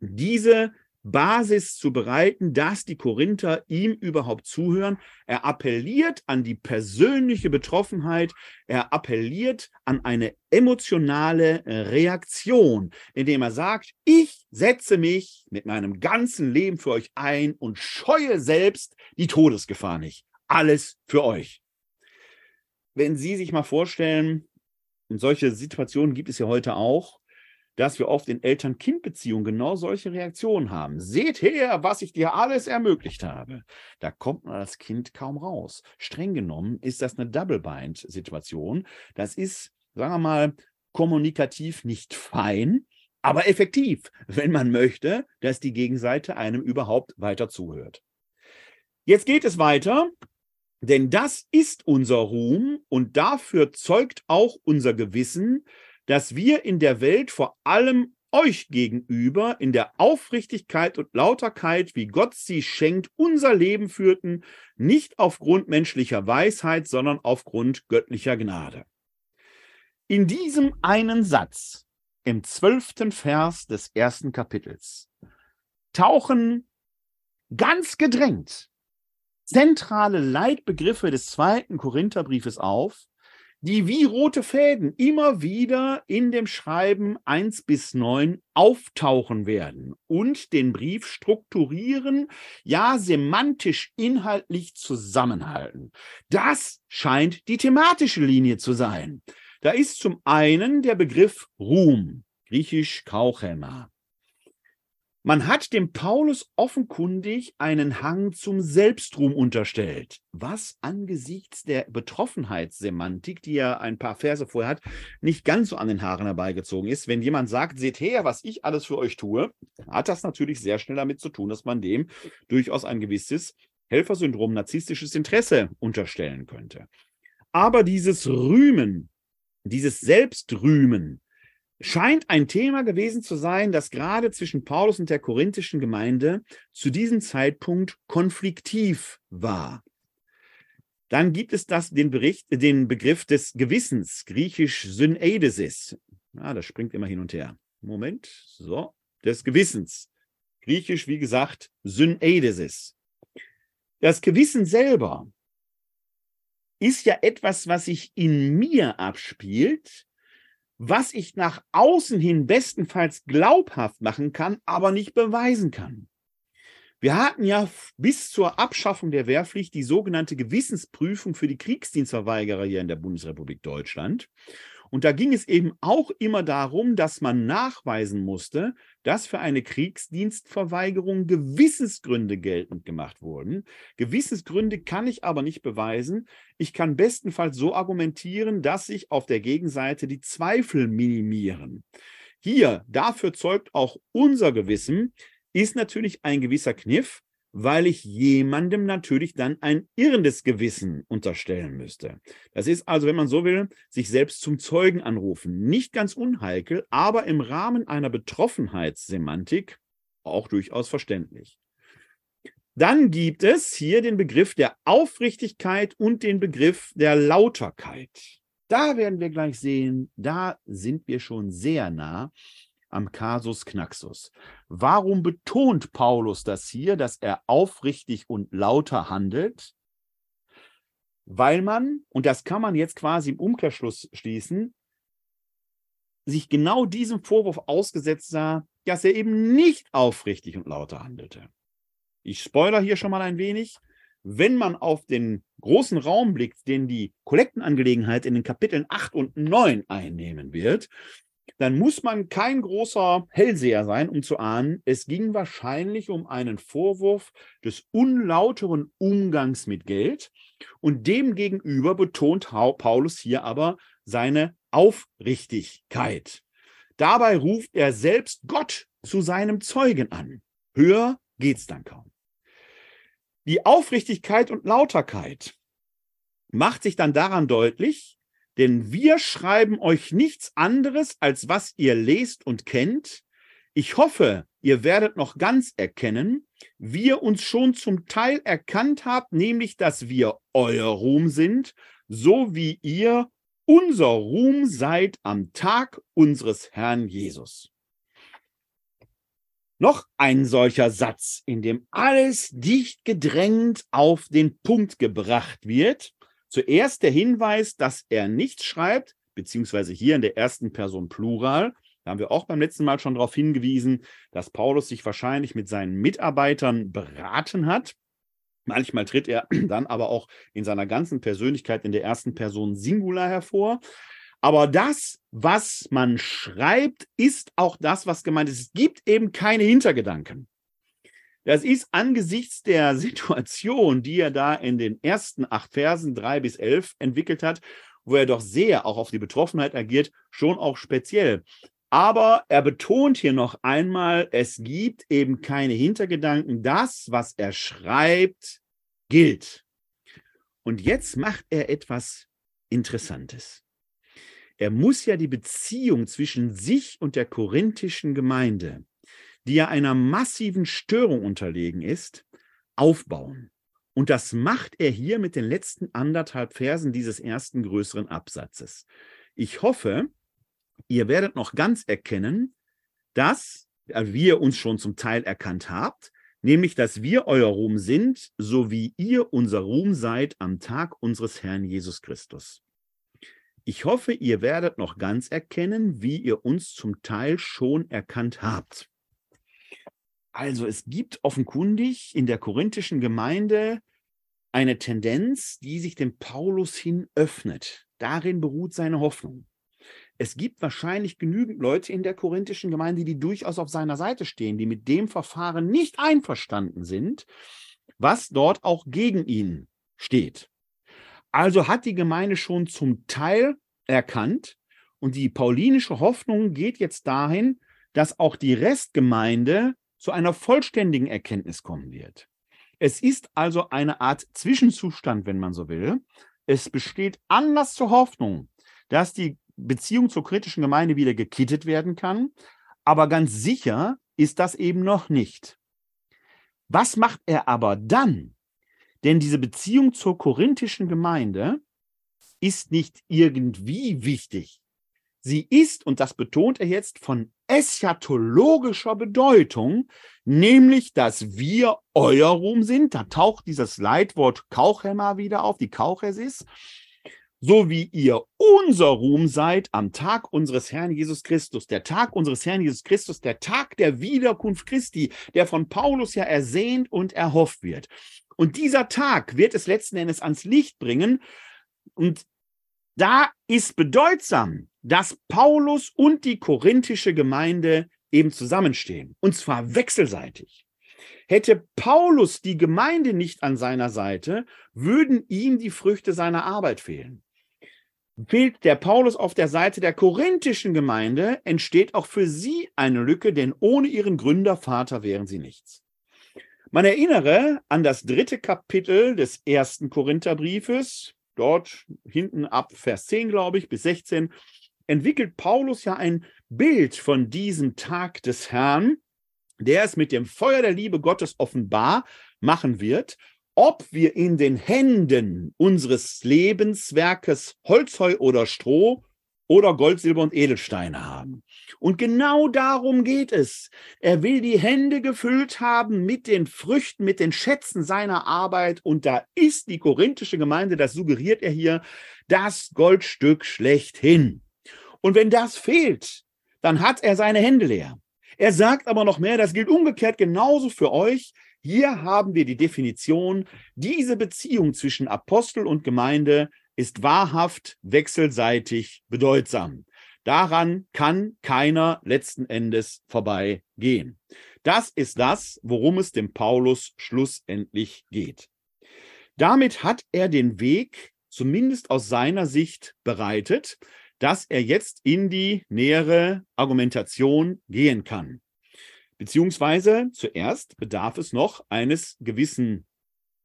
diese Basis zu bereiten, dass die Korinther ihm überhaupt zuhören. Er appelliert an die persönliche Betroffenheit, er appelliert an eine emotionale Reaktion, indem er sagt, ich setze mich mit meinem ganzen Leben für euch ein und scheue selbst die Todesgefahr nicht. Alles für euch. Wenn Sie sich mal vorstellen, und solche Situationen gibt es ja heute auch, dass wir oft in Eltern-Kind-Beziehungen genau solche Reaktionen haben. Seht her, was ich dir alles ermöglicht habe. Da kommt man als Kind kaum raus. Streng genommen ist das eine Double-Bind-Situation. Das ist, sagen wir mal, kommunikativ nicht fein, aber effektiv, wenn man möchte, dass die Gegenseite einem überhaupt weiter zuhört. Jetzt geht es weiter, denn das ist unser Ruhm und dafür zeugt auch unser Gewissen, dass wir in der Welt vor allem euch gegenüber in der Aufrichtigkeit und Lauterkeit, wie Gott sie schenkt, unser Leben führten, nicht aufgrund menschlicher Weisheit, sondern aufgrund göttlicher Gnade. In diesem einen Satz, im zwölften Vers des ersten Kapitels, tauchen ganz gedrängt zentrale Leitbegriffe des zweiten Korintherbriefes auf, die wie rote Fäden immer wieder in dem Schreiben 1 bis 9 auftauchen werden und den Brief strukturieren, ja semantisch inhaltlich zusammenhalten. Das scheint die thematische Linie zu sein. Da ist zum einen der Begriff Ruhm, griechisch Kauchema. Man hat dem Paulus offenkundig einen Hang zum Selbstruhm unterstellt, was angesichts der Betroffenheitssemantik, die er ein paar Verse vorher hat, nicht ganz so an den Haaren herbeigezogen ist. Wenn jemand sagt, seht her, was ich alles für euch tue, hat das natürlich sehr schnell damit zu tun, dass man dem durchaus ein gewisses Helfersyndrom, narzisstisches Interesse unterstellen könnte. Aber dieses Rühmen, dieses Selbstrühmen, scheint ein Thema gewesen zu sein, das gerade zwischen Paulus und der korinthischen Gemeinde zu diesem Zeitpunkt konfliktiv war. Dann gibt es das, den, Bericht, den Begriff des Gewissens, griechisch Syneidesis. Ja, das springt immer hin und her. Moment, so, des Gewissens. Griechisch, wie gesagt, Syneidesis. Das Gewissen selber ist ja etwas, was sich in mir abspielt, was ich nach außen hin bestenfalls glaubhaft machen kann, aber nicht beweisen kann. Wir hatten ja bis zur Abschaffung der Wehrpflicht die sogenannte Gewissensprüfung für die Kriegsdienstverweigerer hier in der Bundesrepublik Deutschland. Und da ging es eben auch immer darum, dass man nachweisen musste, dass für eine Kriegsdienstverweigerung Gewissensgründe geltend gemacht wurden. Gewissensgründe kann ich aber nicht beweisen. Ich kann bestenfalls so argumentieren, dass sich auf der Gegenseite die Zweifel minimieren. Hier, dafür zeugt auch unser Gewissen, ist natürlich ein gewisser Kniff weil ich jemandem natürlich dann ein irrendes Gewissen unterstellen müsste. Das ist also, wenn man so will, sich selbst zum Zeugen anrufen. Nicht ganz unheikel, aber im Rahmen einer Betroffenheitssemantik auch durchaus verständlich. Dann gibt es hier den Begriff der Aufrichtigkeit und den Begriff der Lauterkeit. Da werden wir gleich sehen, da sind wir schon sehr nah am Kasus Knaxus. Warum betont Paulus das hier, dass er aufrichtig und lauter handelt? Weil man, und das kann man jetzt quasi im Umkehrschluss schließen, sich genau diesem Vorwurf ausgesetzt sah, dass er eben nicht aufrichtig und lauter handelte. Ich spoiler hier schon mal ein wenig. Wenn man auf den großen Raum blickt, den die Kollektenangelegenheit in den Kapiteln 8 und 9 einnehmen wird, dann muss man kein großer Hellseher sein, um zu ahnen, es ging wahrscheinlich um einen Vorwurf des unlauteren Umgangs mit Geld. Und demgegenüber betont Paulus hier aber seine Aufrichtigkeit. Dabei ruft er selbst Gott zu seinem Zeugen an. Höher geht's dann kaum. Die Aufrichtigkeit und Lauterkeit macht sich dann daran deutlich, denn wir schreiben euch nichts anderes, als was ihr lest und kennt. Ich hoffe, ihr werdet noch ganz erkennen, wie ihr uns schon zum Teil erkannt habt, nämlich, dass wir euer Ruhm sind, so wie ihr unser Ruhm seid am Tag unseres Herrn Jesus. Noch ein solcher Satz, in dem alles dicht gedrängt auf den Punkt gebracht wird, Zuerst der Hinweis, dass er nichts schreibt, beziehungsweise hier in der ersten Person Plural. Da haben wir auch beim letzten Mal schon darauf hingewiesen, dass Paulus sich wahrscheinlich mit seinen Mitarbeitern beraten hat. Manchmal tritt er dann aber auch in seiner ganzen Persönlichkeit in der ersten Person Singular hervor. Aber das, was man schreibt, ist auch das, was gemeint ist. Es gibt eben keine Hintergedanken. Das ist angesichts der Situation, die er da in den ersten acht Versen drei bis elf entwickelt hat, wo er doch sehr auch auf die Betroffenheit agiert, schon auch speziell. Aber er betont hier noch einmal, es gibt eben keine Hintergedanken. Das, was er schreibt, gilt. Und jetzt macht er etwas Interessantes. Er muss ja die Beziehung zwischen sich und der korinthischen Gemeinde die ja einer massiven Störung unterlegen ist, aufbauen. Und das macht er hier mit den letzten anderthalb Versen dieses ersten größeren Absatzes. Ich hoffe, ihr werdet noch ganz erkennen, dass, wie ihr uns schon zum Teil erkannt habt, nämlich dass wir euer Ruhm sind, so wie ihr unser Ruhm seid am Tag unseres Herrn Jesus Christus. Ich hoffe, ihr werdet noch ganz erkennen, wie ihr uns zum Teil schon erkannt habt. Also es gibt offenkundig in der korinthischen Gemeinde eine Tendenz, die sich dem Paulus hin öffnet. Darin beruht seine Hoffnung. Es gibt wahrscheinlich genügend Leute in der korinthischen Gemeinde, die durchaus auf seiner Seite stehen, die mit dem Verfahren nicht einverstanden sind, was dort auch gegen ihn steht. Also hat die Gemeinde schon zum Teil erkannt und die paulinische Hoffnung geht jetzt dahin, dass auch die Restgemeinde zu einer vollständigen Erkenntnis kommen wird. Es ist also eine Art Zwischenzustand, wenn man so will. Es besteht Anlass zur Hoffnung, dass die Beziehung zur kritischen Gemeinde wieder gekittet werden kann, aber ganz sicher ist das eben noch nicht. Was macht er aber dann? Denn diese Beziehung zur korinthischen Gemeinde ist nicht irgendwie wichtig. Sie ist, und das betont er jetzt, von eschatologischer Bedeutung, nämlich, dass wir euer Ruhm sind. Da taucht dieses Leitwort Kauchema wieder auf, die Kauchesis. So wie ihr unser Ruhm seid am Tag unseres Herrn Jesus Christus. Der Tag unseres Herrn Jesus Christus, der Tag der Wiederkunft Christi, der von Paulus ja ersehnt und erhofft wird. Und dieser Tag wird es letzten Endes ans Licht bringen. Und da ist bedeutsam, dass Paulus und die korinthische Gemeinde eben zusammenstehen, und zwar wechselseitig. Hätte Paulus die Gemeinde nicht an seiner Seite, würden ihm die Früchte seiner Arbeit fehlen. Fehlt der Paulus auf der Seite der korinthischen Gemeinde, entsteht auch für sie eine Lücke, denn ohne ihren Gründervater wären sie nichts. Man erinnere an das dritte Kapitel des ersten Korintherbriefes, dort hinten ab Vers 10, glaube ich, bis 16, entwickelt Paulus ja ein Bild von diesem Tag des Herrn, der es mit dem Feuer der Liebe Gottes offenbar machen wird, ob wir in den Händen unseres Lebenswerkes Holzheu oder Stroh oder Gold, Silber und Edelsteine haben. Und genau darum geht es. Er will die Hände gefüllt haben mit den Früchten, mit den Schätzen seiner Arbeit. Und da ist die korinthische Gemeinde, das suggeriert er hier, das Goldstück schlechthin. Und wenn das fehlt, dann hat er seine Hände leer. Er sagt aber noch mehr, das gilt umgekehrt genauso für euch. Hier haben wir die Definition, diese Beziehung zwischen Apostel und Gemeinde ist wahrhaft wechselseitig bedeutsam. Daran kann keiner letzten Endes vorbeigehen. Das ist das, worum es dem Paulus schlussendlich geht. Damit hat er den Weg, zumindest aus seiner Sicht, bereitet, dass er jetzt in die nähere Argumentation gehen kann. Beziehungsweise zuerst bedarf es noch eines gewissen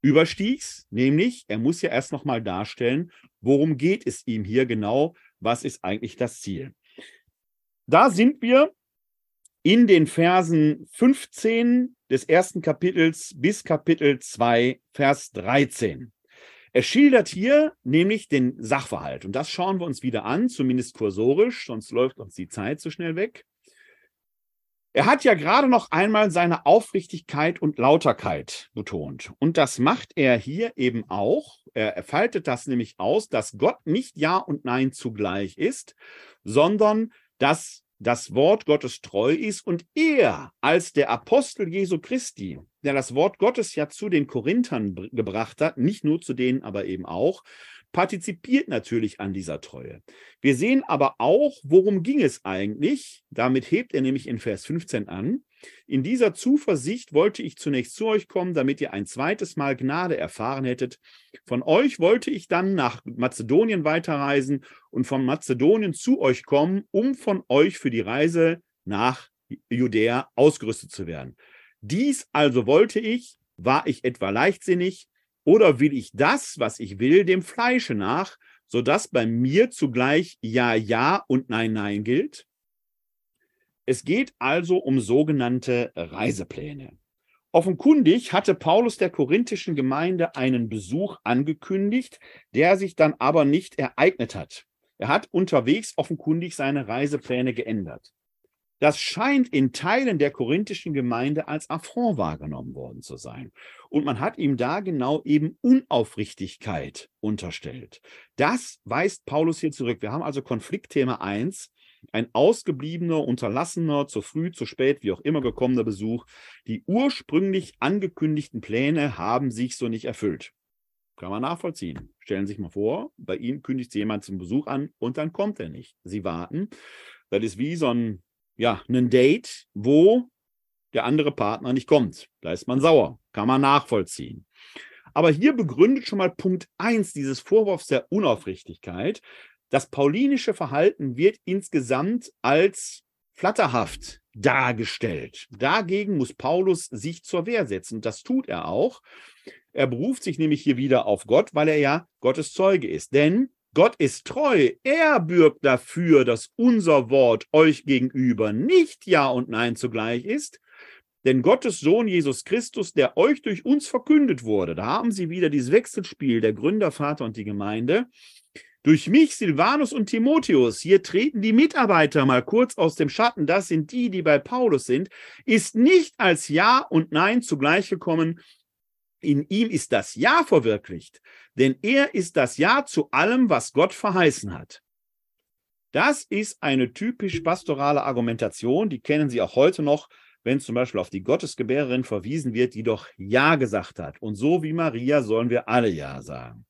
Überstiegs, nämlich er muss ja erst noch mal darstellen, worum geht es ihm hier genau, was ist eigentlich das Ziel. Da sind wir in den Versen 15 des ersten Kapitels bis Kapitel 2, Vers 13. Er schildert hier nämlich den Sachverhalt und das schauen wir uns wieder an, zumindest kursorisch, sonst läuft uns die Zeit zu schnell weg. Er hat ja gerade noch einmal seine Aufrichtigkeit und Lauterkeit betont. Und das macht er hier eben auch. Er faltet das nämlich aus, dass Gott nicht Ja und Nein zugleich ist, sondern dass das Wort Gottes treu ist und er als der Apostel Jesu Christi, der das Wort Gottes ja zu den Korinthern gebracht hat, nicht nur zu denen, aber eben auch, partizipiert natürlich an dieser Treue. Wir sehen aber auch, worum ging es eigentlich. Damit hebt er nämlich in Vers 15 an. In dieser Zuversicht wollte ich zunächst zu euch kommen, damit ihr ein zweites Mal Gnade erfahren hättet. Von euch wollte ich dann nach Mazedonien weiterreisen und von Mazedonien zu euch kommen, um von euch für die Reise nach Judäa ausgerüstet zu werden. Dies also wollte ich, war ich etwa leichtsinnig, oder will ich das, was ich will, dem Fleische nach, sodass bei mir zugleich Ja, Ja und Nein, Nein gilt? Es geht also um sogenannte Reisepläne. Offenkundig hatte Paulus der korinthischen Gemeinde einen Besuch angekündigt, der sich dann aber nicht ereignet hat. Er hat unterwegs offenkundig seine Reisepläne geändert. Das scheint in Teilen der korinthischen Gemeinde als Affront wahrgenommen worden zu sein. Und man hat ihm da genau eben Unaufrichtigkeit unterstellt. Das weist Paulus hier zurück. Wir haben also Konfliktthema 1, ein ausgebliebener, unterlassener, zu früh, zu spät, wie auch immer gekommener Besuch. Die ursprünglich angekündigten Pläne haben sich so nicht erfüllt. Kann man nachvollziehen. Stellen Sie sich mal vor, bei Ihnen kündigt jemand zum Besuch an und dann kommt er nicht. Sie warten. Das ist wie so ein, ja, ein Date, wo der andere Partner nicht kommt. Da ist man sauer. Kann man nachvollziehen. Aber hier begründet schon mal Punkt 1 dieses Vorwurfs der Unaufrichtigkeit. Das paulinische Verhalten wird insgesamt als flatterhaft dargestellt. Dagegen muss Paulus sich zur Wehr setzen. Das tut er auch. Er beruft sich nämlich hier wieder auf Gott, weil er ja Gottes Zeuge ist. Denn Gott ist treu. Er bürgt dafür, dass unser Wort euch gegenüber nicht Ja und Nein zugleich ist. Denn Gottes Sohn Jesus Christus, der euch durch uns verkündet wurde, da haben Sie wieder dieses Wechselspiel, der Gründer, Vater und die Gemeinde. Durch mich, Silvanus und Timotheus, hier treten die Mitarbeiter mal kurz aus dem Schatten, das sind die, die bei Paulus sind, ist nicht als Ja und Nein zugleich gekommen, in ihm ist das Ja verwirklicht, denn er ist das Ja zu allem, was Gott verheißen hat. Das ist eine typisch pastorale Argumentation, die kennen Sie auch heute noch, wenn zum Beispiel auf die Gottesgebärerin verwiesen wird, die doch Ja gesagt hat. Und so wie Maria sollen wir alle Ja sagen.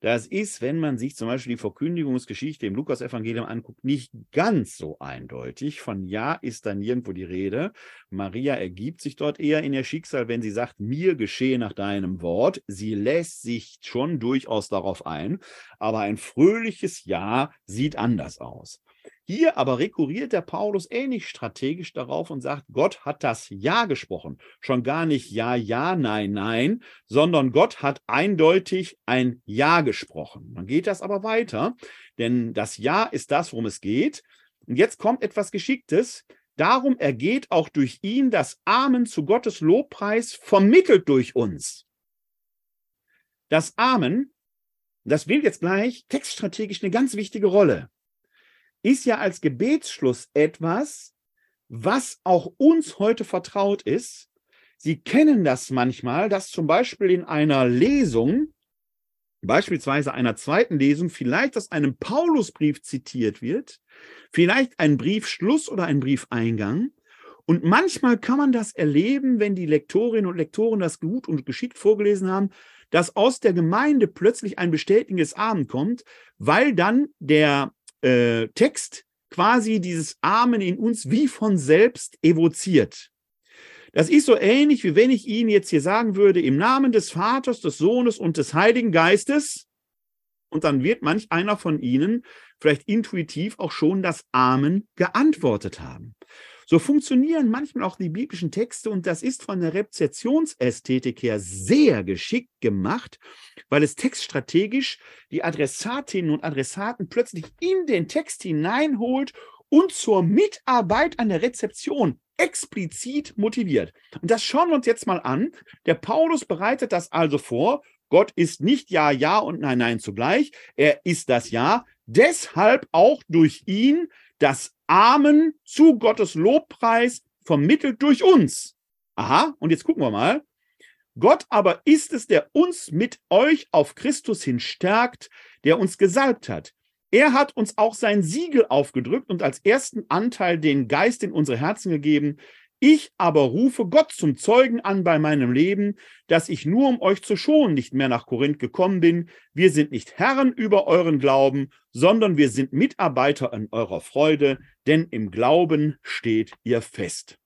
Das ist, wenn man sich zum Beispiel die Verkündigungsgeschichte im Lukas-Evangelium anguckt, nicht ganz so eindeutig. Von Ja ist dann nirgendwo die Rede. Maria ergibt sich dort eher in ihr Schicksal, wenn sie sagt, mir geschehe nach deinem Wort. Sie lässt sich schon durchaus darauf ein, aber ein fröhliches Ja sieht anders aus. Hier aber rekurriert der Paulus ähnlich strategisch darauf und sagt, Gott hat das Ja gesprochen. Schon gar nicht Ja, Ja, Nein, Nein, sondern Gott hat eindeutig ein Ja gesprochen. Dann geht das aber weiter, denn das Ja ist das, worum es geht. Und jetzt kommt etwas Geschicktes. Darum ergeht auch durch ihn das Amen zu Gottes Lobpreis, vermittelt durch uns. Das Amen, das will jetzt gleich textstrategisch eine ganz wichtige Rolle ist ja als Gebetsschluss etwas, was auch uns heute vertraut ist. Sie kennen das manchmal, dass zum Beispiel in einer Lesung, beispielsweise einer zweiten Lesung, vielleicht aus einem Paulusbrief zitiert wird, vielleicht ein Briefschluss oder ein Briefeingang. Und manchmal kann man das erleben, wenn die Lektorinnen und Lektoren das gut und geschickt vorgelesen haben, dass aus der Gemeinde plötzlich ein bestätigendes Amen kommt, weil dann der äh, Text quasi dieses Amen in uns wie von selbst evoziert. Das ist so ähnlich, wie wenn ich Ihnen jetzt hier sagen würde, im Namen des Vaters, des Sohnes und des Heiligen Geistes, und dann wird manch einer von Ihnen vielleicht intuitiv auch schon das Amen geantwortet haben. So funktionieren manchmal auch die biblischen Texte und das ist von der Rezeptionsästhetik her sehr geschickt gemacht, weil es textstrategisch die Adressatinnen und Adressaten plötzlich in den Text hineinholt und zur Mitarbeit an der Rezeption explizit motiviert. Und das schauen wir uns jetzt mal an. Der Paulus bereitet das also vor. Gott ist nicht Ja, Ja und Nein, Nein zugleich. Er ist das Ja. Deshalb auch durch ihn das Amen zu Gottes Lobpreis vermittelt durch uns. Aha, und jetzt gucken wir mal. Gott aber ist es, der uns mit euch auf Christus hin stärkt, der uns gesalbt hat. Er hat uns auch sein Siegel aufgedrückt und als ersten Anteil den Geist in unsere Herzen gegeben, ich aber rufe Gott zum Zeugen an bei meinem Leben, dass ich nur um euch zu schonen nicht mehr nach Korinth gekommen bin. Wir sind nicht Herren über euren Glauben, sondern wir sind Mitarbeiter an eurer Freude, denn im Glauben steht ihr fest.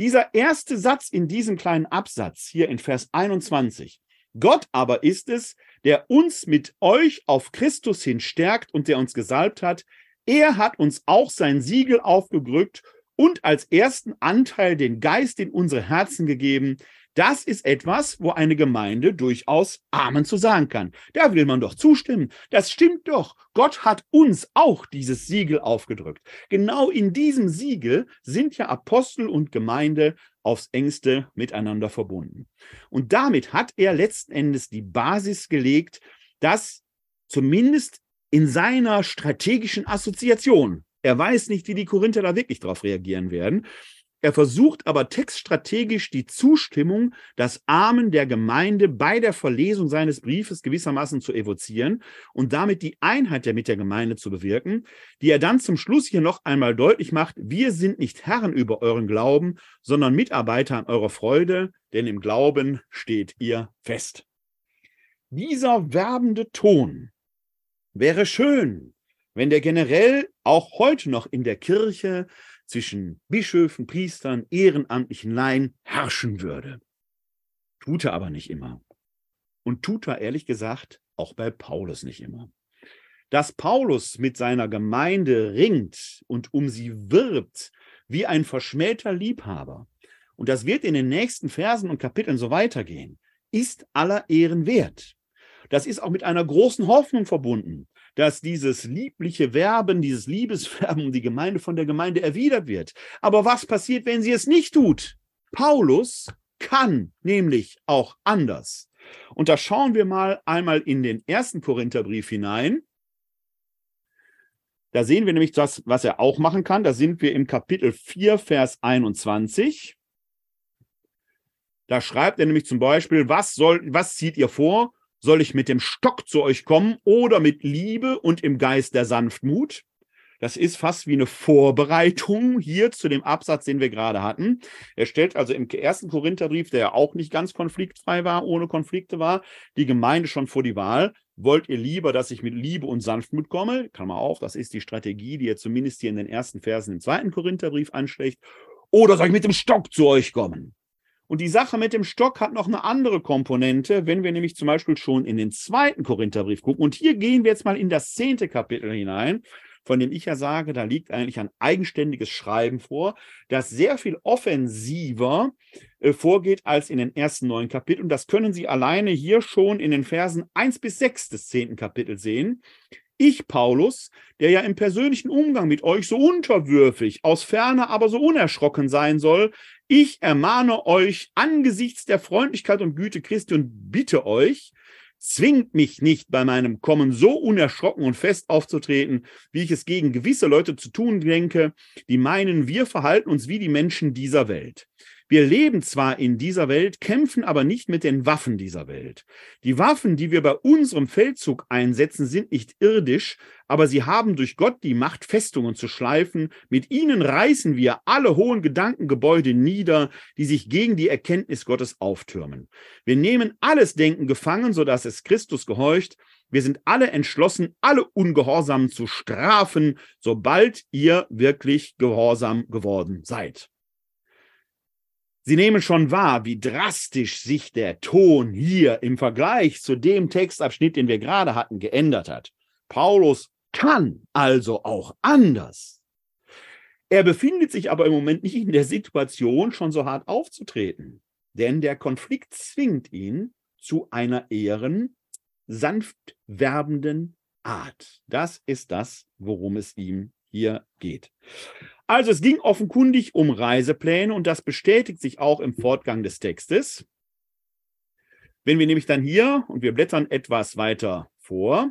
Dieser erste Satz in diesem kleinen Absatz hier in Vers 21. Gott aber ist es, der uns mit euch auf Christus hin stärkt und der uns gesalbt hat. Er hat uns auch sein Siegel aufgedrückt und als ersten Anteil den Geist in unsere Herzen gegeben. Das ist etwas, wo eine Gemeinde durchaus Amen zu sagen kann. Da will man doch zustimmen. Das stimmt doch. Gott hat uns auch dieses Siegel aufgedrückt. Genau in diesem Siegel sind ja Apostel und Gemeinde aufs engste miteinander verbunden. Und damit hat er letzten Endes die Basis gelegt, dass zumindest in seiner strategischen Assoziation Er weiß nicht, wie die Korinther da wirklich darauf reagieren werden. Er versucht aber textstrategisch die Zustimmung, das Amen der Gemeinde bei der Verlesung seines Briefes gewissermaßen zu evozieren und damit die Einheit der mit der Gemeinde zu bewirken, die er dann zum Schluss hier noch einmal deutlich macht, wir sind nicht Herren über euren Glauben, sondern Mitarbeiter an eurer Freude, denn im Glauben steht ihr fest. Dieser werbende Ton wäre schön, wenn der generell auch heute noch in der Kirche zwischen Bischöfen, Priestern, ehrenamtlichen Laien herrschen würde. Tut er aber nicht immer. Und tut er ehrlich gesagt auch bei Paulus nicht immer. Dass Paulus mit seiner Gemeinde ringt und um sie wirbt wie ein verschmähter Liebhaber, und das wird in den nächsten Versen und Kapiteln so weitergehen, ist aller Ehren wert. Das ist auch mit einer großen Hoffnung verbunden, dass dieses liebliche Werben, dieses Liebeswerben um die Gemeinde von der Gemeinde erwidert wird. Aber was passiert, wenn sie es nicht tut? Paulus kann nämlich auch anders. Und da schauen wir mal einmal in den ersten Korintherbrief hinein. Da sehen wir nämlich das, was er auch machen kann. Da sind wir im Kapitel 4, Vers 21. Da schreibt er nämlich zum Beispiel, was, soll, was zieht ihr vor? Soll ich mit dem Stock zu euch kommen oder mit Liebe und im Geist der Sanftmut? Das ist fast wie eine Vorbereitung hier zu dem Absatz, den wir gerade hatten. Er stellt also im ersten Korintherbrief, der ja auch nicht ganz konfliktfrei war, ohne Konflikte war, die Gemeinde schon vor die Wahl. Wollt ihr lieber, dass ich mit Liebe und Sanftmut komme? Kann man auch, das ist die Strategie, die er zumindest hier in den ersten Versen im zweiten Korintherbrief anschlägt. Oder soll ich mit dem Stock zu euch kommen? Und die Sache mit dem Stock hat noch eine andere Komponente, wenn wir nämlich zum Beispiel schon in den zweiten Korintherbrief gucken. Und hier gehen wir jetzt mal in das zehnte Kapitel hinein, von dem ich ja sage, da liegt eigentlich ein eigenständiges Schreiben vor, das sehr viel offensiver äh, vorgeht als in den ersten neun Kapiteln. Und das können Sie alleine hier schon in den Versen 1 bis 6 des zehnten Kapitels sehen. Ich, Paulus, der ja im persönlichen Umgang mit euch so unterwürfig, aus Ferne aber so unerschrocken sein soll, ich ermahne euch angesichts der Freundlichkeit und Güte Christi und bitte euch, zwingt mich nicht bei meinem Kommen so unerschrocken und fest aufzutreten, wie ich es gegen gewisse Leute zu tun denke, die meinen, wir verhalten uns wie die Menschen dieser Welt. Wir leben zwar in dieser Welt, kämpfen aber nicht mit den Waffen dieser Welt. Die Waffen, die wir bei unserem Feldzug einsetzen, sind nicht irdisch, aber sie haben durch Gott die Macht, Festungen zu schleifen. Mit ihnen reißen wir alle hohen Gedankengebäude nieder, die sich gegen die Erkenntnis Gottes auftürmen. Wir nehmen alles Denken gefangen, sodass es Christus gehorcht. Wir sind alle entschlossen, alle Ungehorsamen zu strafen, sobald ihr wirklich gehorsam geworden seid. Sie nehmen schon wahr, wie drastisch sich der Ton hier im Vergleich zu dem Textabschnitt, den wir gerade hatten, geändert hat. Paulus kann also auch anders. Er befindet sich aber im Moment nicht in der Situation, schon so hart aufzutreten, denn der Konflikt zwingt ihn zu einer ehren, sanft werbenden Art. Das ist das, worum es ihm hier geht. Also es ging offenkundig um Reisepläne und das bestätigt sich auch im Fortgang des Textes. Wenn wir nämlich dann hier, und wir blättern etwas weiter vor,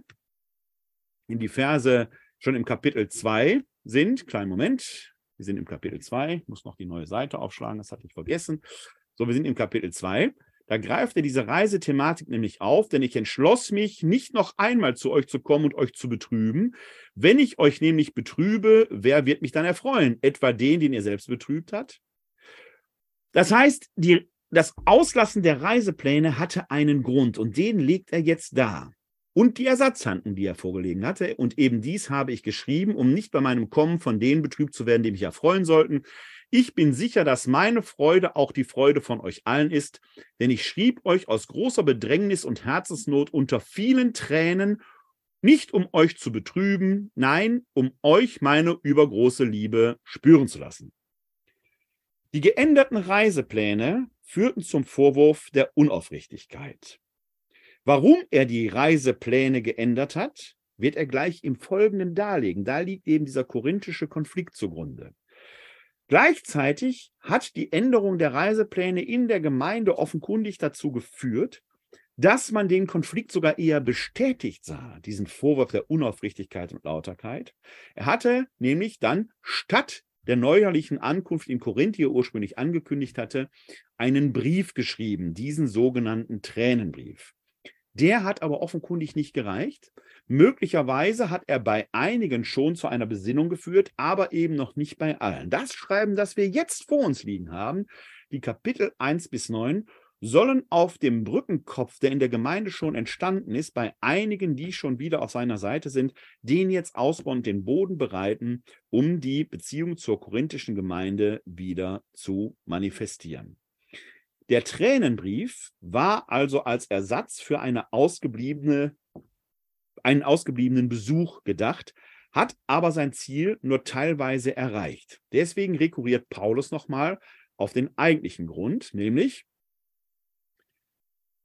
in die Verse schon im Kapitel 2 sind, kleinen Moment, wir sind im Kapitel 2, ich muss noch die neue Seite aufschlagen, das hatte ich vergessen. So, wir sind im Kapitel 2. Da greift er diese Reisethematik nämlich auf, denn ich entschloss mich, nicht noch einmal zu euch zu kommen und euch zu betrüben. Wenn ich euch nämlich betrübe, wer wird mich dann erfreuen? Etwa den, den ihr selbst betrübt hat? Das heißt, die, das Auslassen der Reisepläne hatte einen Grund und den legt er jetzt dar. Und die Ersatzhandlung, die er vorgelegen hatte. Und eben dies habe ich geschrieben, um nicht bei meinem Kommen von denen betrübt zu werden, die mich erfreuen sollten. Ich bin sicher, dass meine Freude auch die Freude von euch allen ist, denn ich schrieb euch aus großer Bedrängnis und Herzensnot unter vielen Tränen, nicht um euch zu betrüben, nein, um euch meine übergroße Liebe spüren zu lassen. Die geänderten Reisepläne führten zum Vorwurf der Unaufrichtigkeit. Warum er die Reisepläne geändert hat, wird er gleich im Folgenden darlegen. Da liegt eben dieser korinthische Konflikt zugrunde. Gleichzeitig hat die Änderung der Reisepläne in der Gemeinde offenkundig dazu geführt, dass man den Konflikt sogar eher bestätigt sah, diesen Vorwurf der Unaufrichtigkeit und Lauterkeit. Er hatte nämlich dann statt der neuerlichen Ankunft in Korinth, die er ursprünglich angekündigt hatte, einen Brief geschrieben, diesen sogenannten Tränenbrief. Der hat aber offenkundig nicht gereicht. Möglicherweise hat er bei einigen schon zu einer Besinnung geführt, aber eben noch nicht bei allen. Das Schreiben, das wir jetzt vor uns liegen haben, die Kapitel 1 bis 9, sollen auf dem Brückenkopf, der in der Gemeinde schon entstanden ist, bei einigen, die schon wieder auf seiner Seite sind, den jetzt ausbauen und den Boden bereiten, um die Beziehung zur korinthischen Gemeinde wieder zu manifestieren. Der Tränenbrief war also als Ersatz für eine ausgebliebene, einen ausgebliebenen Besuch gedacht, hat aber sein Ziel nur teilweise erreicht. Deswegen rekurriert Paulus nochmal auf den eigentlichen Grund, nämlich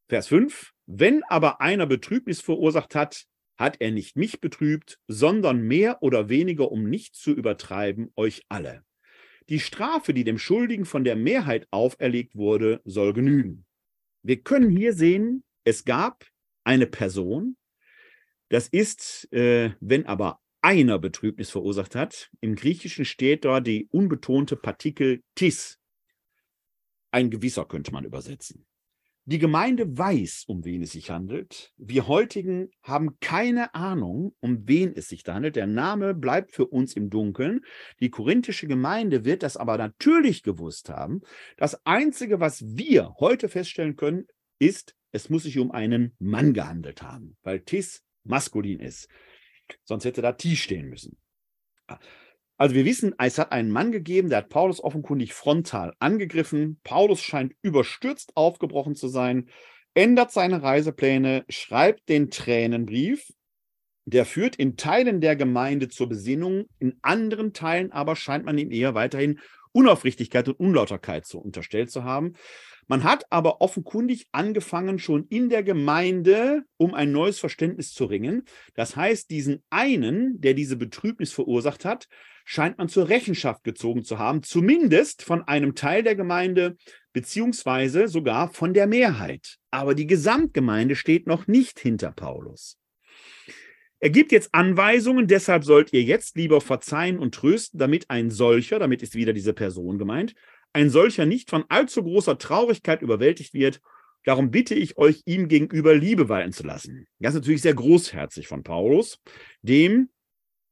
Vers 5, wenn aber einer Betrübnis verursacht hat, hat er nicht mich betrübt, sondern mehr oder weniger, um nicht zu übertreiben, euch alle. Die Strafe, die dem Schuldigen von der Mehrheit auferlegt wurde, soll genügen. Wir können hier sehen, es gab eine Person, das ist, äh, wenn aber einer Betrübnis verursacht hat, im Griechischen steht da die unbetonte Partikel tis. Ein gewisser könnte man übersetzen. Die Gemeinde weiß, um wen es sich handelt. Wir heutigen haben keine Ahnung, um wen es sich handelt. Der Name bleibt für uns im Dunkeln. Die korinthische Gemeinde wird das aber natürlich gewusst haben. Das Einzige, was wir heute feststellen können, ist, es muss sich um einen Mann gehandelt haben, weil Tis maskulin ist. Sonst hätte da T stehen müssen. Also wir wissen, es hat einen Mann gegeben, der hat Paulus offenkundig frontal angegriffen. Paulus scheint überstürzt aufgebrochen zu sein, ändert seine Reisepläne, schreibt den Tränenbrief. Der führt in Teilen der Gemeinde zur Besinnung, in anderen Teilen aber scheint man ihm eher weiterhin Unaufrichtigkeit und Unlauterkeit zu unterstellt zu haben. Man hat aber offenkundig angefangen, schon in der Gemeinde um ein neues Verständnis zu ringen. Das heißt, diesen einen, der diese Betrübnis verursacht hat, scheint man zur Rechenschaft gezogen zu haben, zumindest von einem Teil der Gemeinde, beziehungsweise sogar von der Mehrheit. Aber die Gesamtgemeinde steht noch nicht hinter Paulus. Er gibt jetzt Anweisungen, deshalb sollt ihr jetzt lieber verzeihen und trösten, damit ein solcher, damit ist wieder diese Person gemeint, ein solcher nicht von allzu großer Traurigkeit überwältigt wird. Darum bitte ich euch, ihm gegenüber Liebe walten zu lassen. Das ist natürlich sehr großherzig von Paulus, dem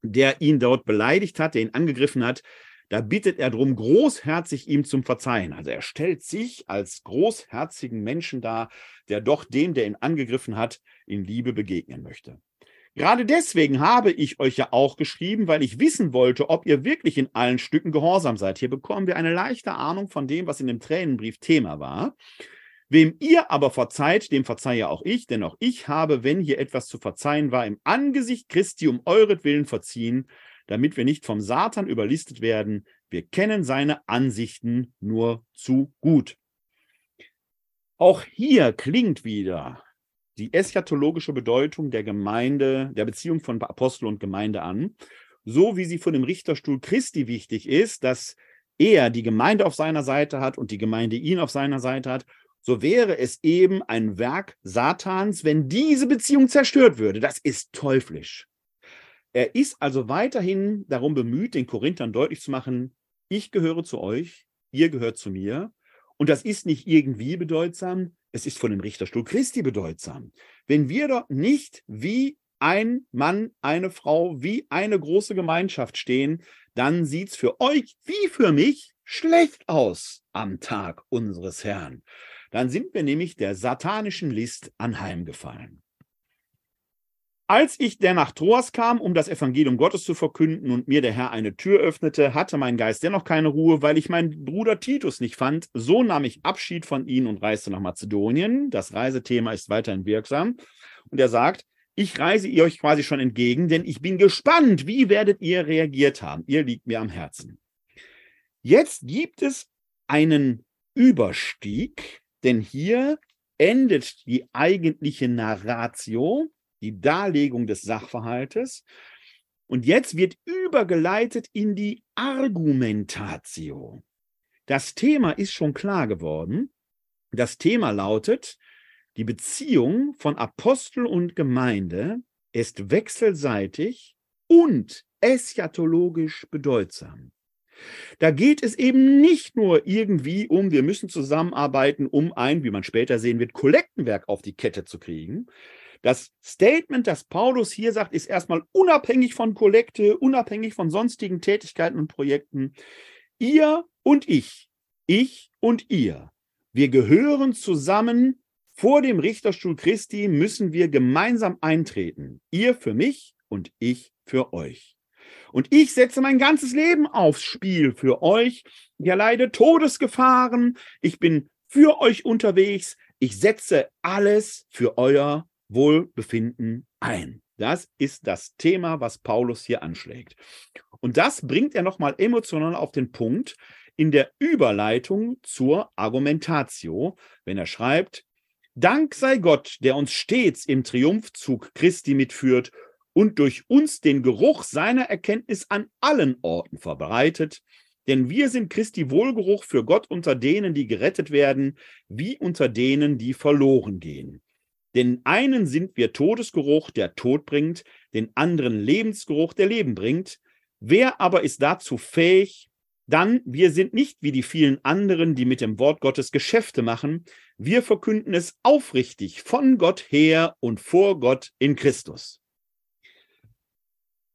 der ihn dort beleidigt hat, der ihn angegriffen hat, da bittet er darum, großherzig ihm zum Verzeihen. Also er stellt sich als großherzigen Menschen dar, der doch dem, der ihn angegriffen hat, in Liebe begegnen möchte. Gerade deswegen habe ich euch ja auch geschrieben, weil ich wissen wollte, ob ihr wirklich in allen Stücken gehorsam seid. Hier bekommen wir eine leichte Ahnung von dem, was in dem Tränenbrief Thema war. Wem ihr aber verzeiht, dem verzeihe auch ich, denn auch ich habe, wenn hier etwas zu verzeihen war, im Angesicht Christi um euretwillen verziehen, damit wir nicht vom Satan überlistet werden. Wir kennen seine Ansichten nur zu gut. Auch hier klingt wieder die eschatologische Bedeutung der Gemeinde, der Beziehung von Apostel und Gemeinde an, so wie sie von dem Richterstuhl Christi wichtig ist, dass er die Gemeinde auf seiner Seite hat und die Gemeinde ihn auf seiner Seite hat so wäre es eben ein Werk Satans, wenn diese Beziehung zerstört würde. Das ist teuflisch. Er ist also weiterhin darum bemüht, den Korinthern deutlich zu machen, ich gehöre zu euch, ihr gehört zu mir. Und das ist nicht irgendwie bedeutsam, es ist von dem Richterstuhl Christi bedeutsam. Wenn wir dort nicht wie ein Mann, eine Frau, wie eine große Gemeinschaft stehen, dann sieht es für euch wie für mich schlecht aus am Tag unseres Herrn. Dann sind wir nämlich der satanischen List anheimgefallen. Als ich der nach Troas kam, um das Evangelium Gottes zu verkünden und mir der Herr eine Tür öffnete, hatte mein Geist dennoch keine Ruhe, weil ich meinen Bruder Titus nicht fand. So nahm ich Abschied von ihm und reiste nach Mazedonien. Das Reisethema ist weiterhin wirksam. Und er sagt, ich reise ihr euch quasi schon entgegen, denn ich bin gespannt, wie werdet ihr reagiert haben. Ihr liegt mir am Herzen. Jetzt gibt es einen Überstieg denn hier endet die eigentliche Narratio, die Darlegung des Sachverhaltes. Und jetzt wird übergeleitet in die Argumentatio. Das Thema ist schon klar geworden. Das Thema lautet, Die Beziehung von Apostel und Gemeinde ist wechselseitig und eschatologisch bedeutsam. Da geht es eben nicht nur irgendwie um, wir müssen zusammenarbeiten, um ein, wie man später sehen wird, Kollektenwerk auf die Kette zu kriegen. Das Statement, das Paulus hier sagt, ist erstmal unabhängig von Kollekte, unabhängig von sonstigen Tätigkeiten und Projekten. Ihr und ich, ich und ihr, wir gehören zusammen. Vor dem Richterstuhl Christi müssen wir gemeinsam eintreten. Ihr für mich und ich für euch. Und ich setze mein ganzes Leben aufs Spiel für euch. Ich erleide Todesgefahren. Ich bin für euch unterwegs. Ich setze alles für euer Wohlbefinden ein. Das ist das Thema, was Paulus hier anschlägt. Und das bringt er nochmal emotional auf den Punkt in der Überleitung zur Argumentatio, wenn er schreibt, Dank sei Gott, der uns stets im Triumphzug Christi mitführt und durch uns den Geruch seiner Erkenntnis an allen Orten verbreitet. Denn wir sind Christi Wohlgeruch für Gott unter denen, die gerettet werden, wie unter denen, die verloren gehen. Den einen sind wir Todesgeruch, der Tod bringt, den anderen Lebensgeruch, der Leben bringt. Wer aber ist dazu fähig? Dann, wir sind nicht wie die vielen anderen, die mit dem Wort Gottes Geschäfte machen. Wir verkünden es aufrichtig von Gott her und vor Gott in Christus.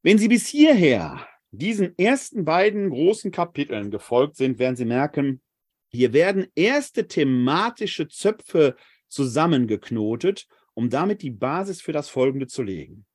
Wenn Sie bis hierher diesen ersten beiden großen Kapiteln gefolgt sind, werden Sie merken, hier werden erste thematische Zöpfe zusammengeknotet, um damit die Basis für das Folgende zu legen.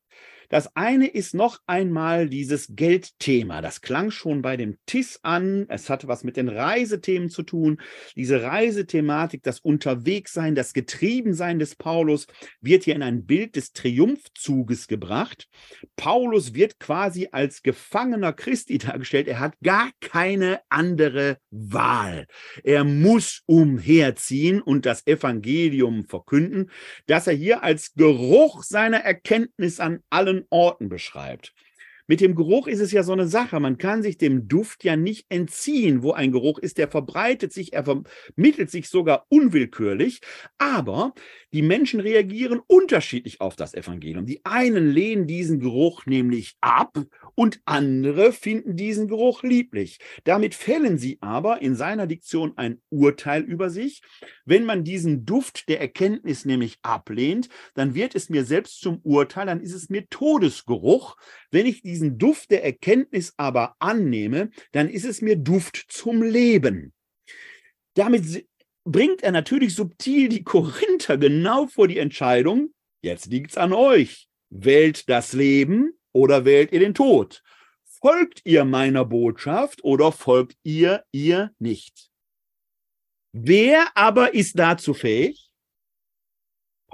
Das eine ist noch einmal dieses Geldthema. Das klang schon bei dem TIS an. Es hatte was mit den Reisethemen zu tun. Diese Reisethematik, das Unterwegssein, das Getriebensein des Paulus wird hier in ein Bild des Triumphzuges gebracht. Paulus wird quasi als Gefangener Christi dargestellt. Er hat gar keine andere Wahl. Er muss umherziehen und das Evangelium verkünden, das er hier als Geruch seiner Erkenntnis an allen Orten beschreibt. Mit dem Geruch ist es ja so eine Sache. Man kann sich dem Duft ja nicht entziehen. Wo ein Geruch ist, der verbreitet sich, er vermittelt sich sogar unwillkürlich. Aber die Menschen reagieren unterschiedlich auf das Evangelium. Die einen lehnen diesen Geruch nämlich ab und andere finden diesen Geruch lieblich. Damit fällen sie aber in seiner Diktion ein Urteil über sich. Wenn man diesen Duft der Erkenntnis nämlich ablehnt, dann wird es mir selbst zum Urteil, dann ist es mir Todesgeruch. Wenn ich diesen Duft der Erkenntnis aber annehme, dann ist es mir Duft zum Leben. Damit bringt er natürlich subtil die Korinther genau vor die Entscheidung, jetzt liegt es an euch. Wählt das Leben oder wählt ihr den Tod? Folgt ihr meiner Botschaft oder folgt ihr ihr nicht? Wer aber ist dazu fähig?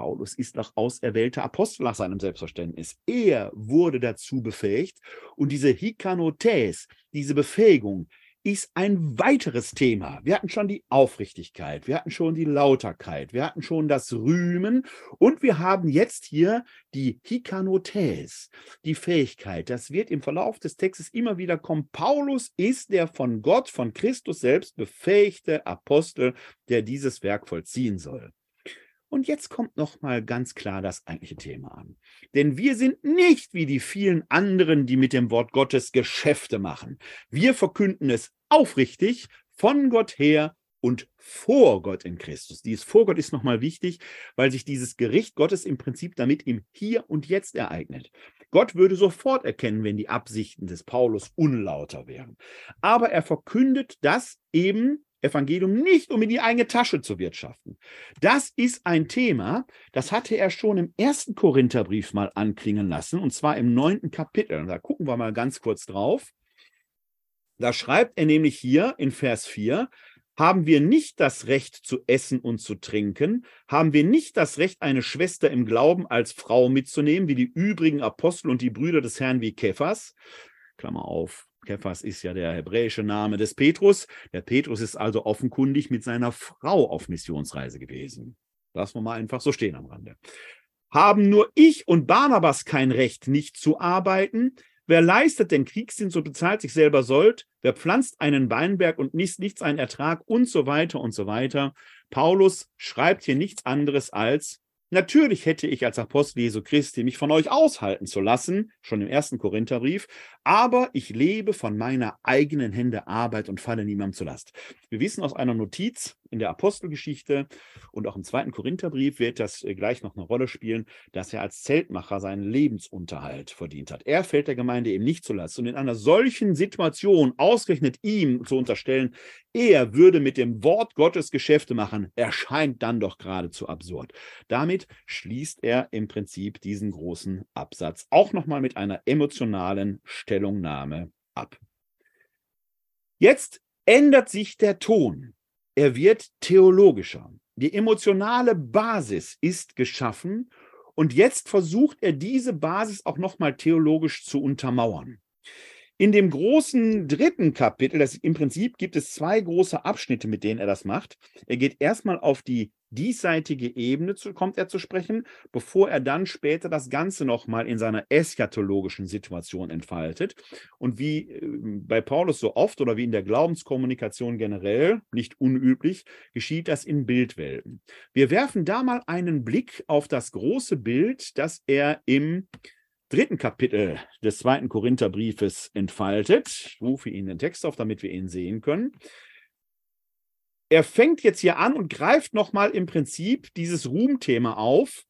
Paulus ist noch auserwählter Apostel nach seinem Selbstverständnis. Er wurde dazu befähigt und diese Hikanotes, diese Befähigung, ist ein weiteres Thema. Wir hatten schon die Aufrichtigkeit, wir hatten schon die Lauterkeit, wir hatten schon das Rühmen und wir haben jetzt hier die Hikanotes, die Fähigkeit. Das wird im Verlauf des Textes immer wieder kommen. Paulus ist der von Gott, von Christus selbst befähigte Apostel, der dieses Werk vollziehen soll. Und jetzt kommt noch mal ganz klar das eigentliche Thema an. Denn wir sind nicht wie die vielen anderen, die mit dem Wort Gottes Geschäfte machen. Wir verkünden es aufrichtig von Gott her und vor Gott in Christus. Dieses vor Gott ist nochmal wichtig, weil sich dieses Gericht Gottes im Prinzip damit im Hier und Jetzt ereignet. Gott würde sofort erkennen, wenn die Absichten des Paulus unlauter wären. Aber er verkündet das eben Evangelium nicht, um in die eigene Tasche zu wirtschaften. Das ist ein Thema, das hatte er schon im ersten Korintherbrief mal anklingen lassen, und zwar im neunten Kapitel. Da gucken wir mal ganz kurz drauf. Da schreibt er nämlich hier in Vers 4, haben wir nicht das Recht zu essen und zu trinken? Haben wir nicht das Recht, eine Schwester im Glauben als Frau mitzunehmen, wie die übrigen Apostel und die Brüder des Herrn wie Kephas? Klammer auf, Kephas ist ja der hebräische Name des Petrus. Der Petrus ist also offenkundig mit seiner Frau auf Missionsreise gewesen. Lassen wir mal einfach so stehen am Rande. Haben nur ich und Barnabas kein Recht, nicht zu arbeiten? Wer leistet den Kriegsdienst und bezahlt sich selber Sold? Wer pflanzt einen Weinberg und nichts, nichts einen Ertrag und so weiter und so weiter? Paulus schreibt hier nichts anderes als Natürlich hätte ich als Apostel Jesu Christi mich von euch aushalten zu lassen, schon im ersten Korintherbrief, aber ich lebe von meiner eigenen Hände Arbeit und falle niemandem zu Last. Wir wissen aus einer Notiz in der Apostelgeschichte und auch im zweiten Korintherbrief wird das äh, gleich noch eine Rolle spielen, dass er als Zeltmacher seinen Lebensunterhalt verdient hat. Er fällt der Gemeinde eben nicht zu Last. Und in einer solchen Situation ausgerechnet ihm zu unterstellen, er würde mit dem Wort Gottes Geschäfte machen, erscheint dann doch geradezu absurd. Damit schließt er im Prinzip diesen großen Absatz auch nochmal mit einer emotionalen Stellungnahme ab. Jetzt ändert sich der Ton. Er wird theologischer. Die emotionale Basis ist geschaffen und jetzt versucht er diese Basis auch nochmal theologisch zu untermauern. In dem großen dritten Kapitel, das im Prinzip gibt es zwei große Abschnitte, mit denen er das macht. Er geht erstmal auf die diesseitige Ebene zu, kommt er zu sprechen, bevor er dann später das Ganze nochmal in seiner eschatologischen Situation entfaltet. Und wie äh, bei Paulus so oft oder wie in der Glaubenskommunikation generell, nicht unüblich, geschieht das in Bildwelten. Wir werfen da mal einen Blick auf das große Bild, das er im dritten Kapitel des zweiten Korintherbriefes entfaltet. Ich rufe Ihnen den Text auf, damit wir ihn sehen können. Er fängt jetzt hier an und greift nochmal im Prinzip dieses Ruhmthema auf,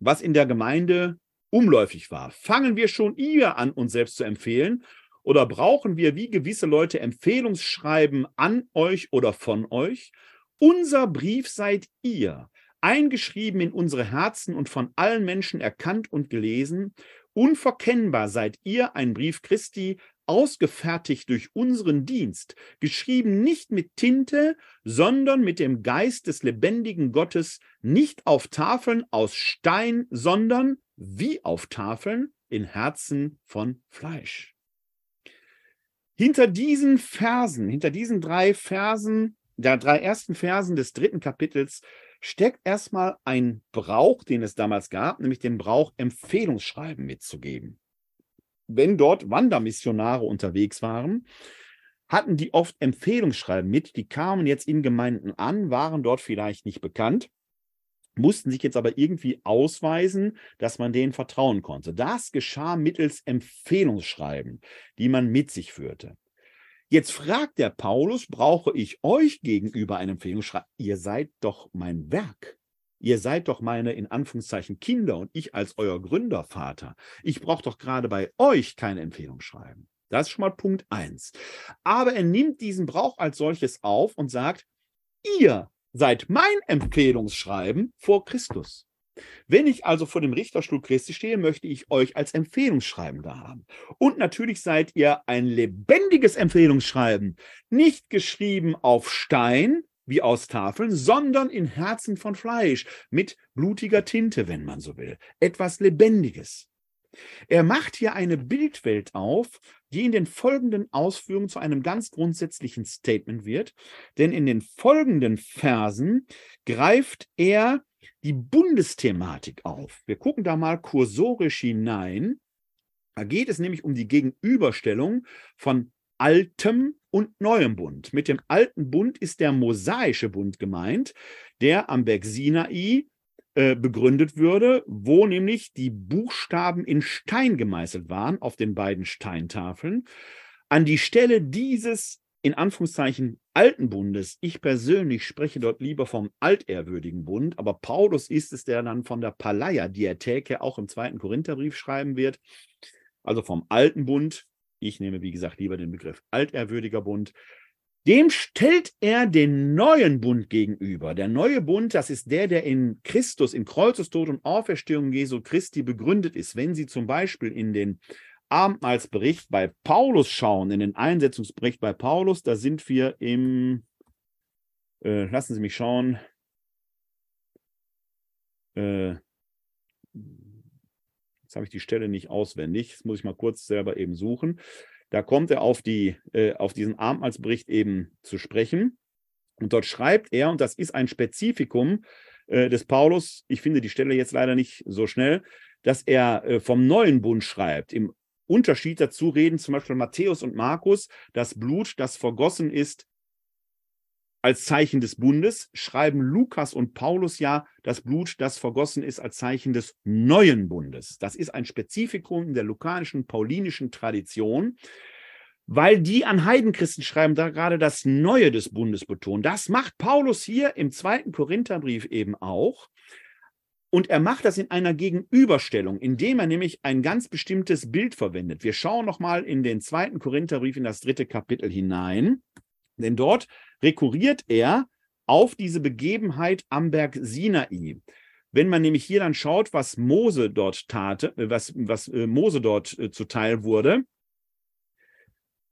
was in der Gemeinde umläufig war. Fangen wir schon ihr an, uns selbst zu empfehlen? Oder brauchen wir wie gewisse Leute Empfehlungsschreiben an euch oder von euch? Unser Brief seid ihr, eingeschrieben in unsere Herzen und von allen Menschen erkannt und gelesen, Unverkennbar seid ihr ein Brief Christi, ausgefertigt durch unseren Dienst, geschrieben nicht mit Tinte, sondern mit dem Geist des lebendigen Gottes, nicht auf Tafeln aus Stein, sondern wie auf Tafeln in Herzen von Fleisch. Hinter diesen Versen, hinter diesen drei Versen, der drei ersten Versen des dritten Kapitels steckt erstmal ein Brauch, den es damals gab, nämlich den Brauch, Empfehlungsschreiben mitzugeben. Wenn dort Wandermissionare unterwegs waren, hatten die oft Empfehlungsschreiben mit, die kamen jetzt in Gemeinden an, waren dort vielleicht nicht bekannt, mussten sich jetzt aber irgendwie ausweisen, dass man denen vertrauen konnte. Das geschah mittels Empfehlungsschreiben, die man mit sich führte. Jetzt fragt der Paulus, brauche ich euch gegenüber eine Empfehlung? Schreibt, ihr seid doch mein Werk. Ihr seid doch meine, in Anführungszeichen, Kinder und ich als euer Gründervater. Ich brauche doch gerade bei euch keine Empfehlung schreiben. Das ist schon mal Punkt eins. Aber er nimmt diesen Brauch als solches auf und sagt, ihr seid mein Empfehlungsschreiben vor Christus. Wenn ich also vor dem Richterstuhl Christi stehe, möchte ich euch als Empfehlungsschreiben da haben. Und natürlich seid ihr ein lebendiges Empfehlungsschreiben, nicht geschrieben auf Stein wie aus Tafeln, sondern in Herzen von Fleisch, mit blutiger Tinte, wenn man so will. Etwas Lebendiges. Er macht hier eine Bildwelt auf, die in den folgenden Ausführungen zu einem ganz grundsätzlichen Statement wird, denn in den folgenden Versen greift er die Bundesthematik auf. Wir gucken da mal kursorisch hinein. Da geht es nämlich um die Gegenüberstellung von altem und neuem Bund. Mit dem alten Bund ist der mosaische Bund gemeint, der am Berg Sinai äh, begründet würde, wo nämlich die Buchstaben in Stein gemeißelt waren auf den beiden Steintafeln. An die Stelle dieses in Anführungszeichen alten Bundes. Ich persönlich spreche dort lieber vom altehrwürdigen Bund, aber Paulus ist es, der dann von der Palaia Diatheke auch im zweiten Korintherbrief schreiben wird. Also vom alten Bund. Ich nehme, wie gesagt, lieber den Begriff altehrwürdiger Bund. Dem stellt er den neuen Bund gegenüber. Der neue Bund, das ist der, der in Christus, in Kreuzestod und Auferstehung Jesu Christi begründet ist. Wenn Sie zum Beispiel in den Abendmahlsbericht bei Paulus schauen, in den Einsetzungsbericht bei Paulus, da sind wir im, äh, lassen Sie mich schauen, äh, jetzt habe ich die Stelle nicht auswendig, das muss ich mal kurz selber eben suchen. Da kommt er auf, die, äh, auf diesen Abendmahlsbericht eben zu sprechen. Und dort schreibt er, und das ist ein Spezifikum äh, des Paulus, ich finde die Stelle jetzt leider nicht so schnell, dass er äh, vom neuen Bund schreibt. Im Unterschied dazu reden zum Beispiel Matthäus und Markus, das Blut, das vergossen ist als Zeichen des Bundes, schreiben Lukas und Paulus ja das Blut, das vergossen ist, als Zeichen des neuen Bundes. Das ist ein Spezifikum in der lukanischen, paulinischen Tradition, weil die an Heidenchristen schreiben, da gerade das Neue des Bundes betonen. Das macht Paulus hier im zweiten Korintherbrief eben auch. Und er macht das in einer Gegenüberstellung, indem er nämlich ein ganz bestimmtes Bild verwendet. Wir schauen nochmal in den zweiten Korintherbrief in das dritte Kapitel hinein, denn dort rekurriert er auf diese Begebenheit am Berg Sinai. Wenn man nämlich hier dann schaut, was Mose dort tat, äh, was, was äh, Mose dort äh, zuteil wurde,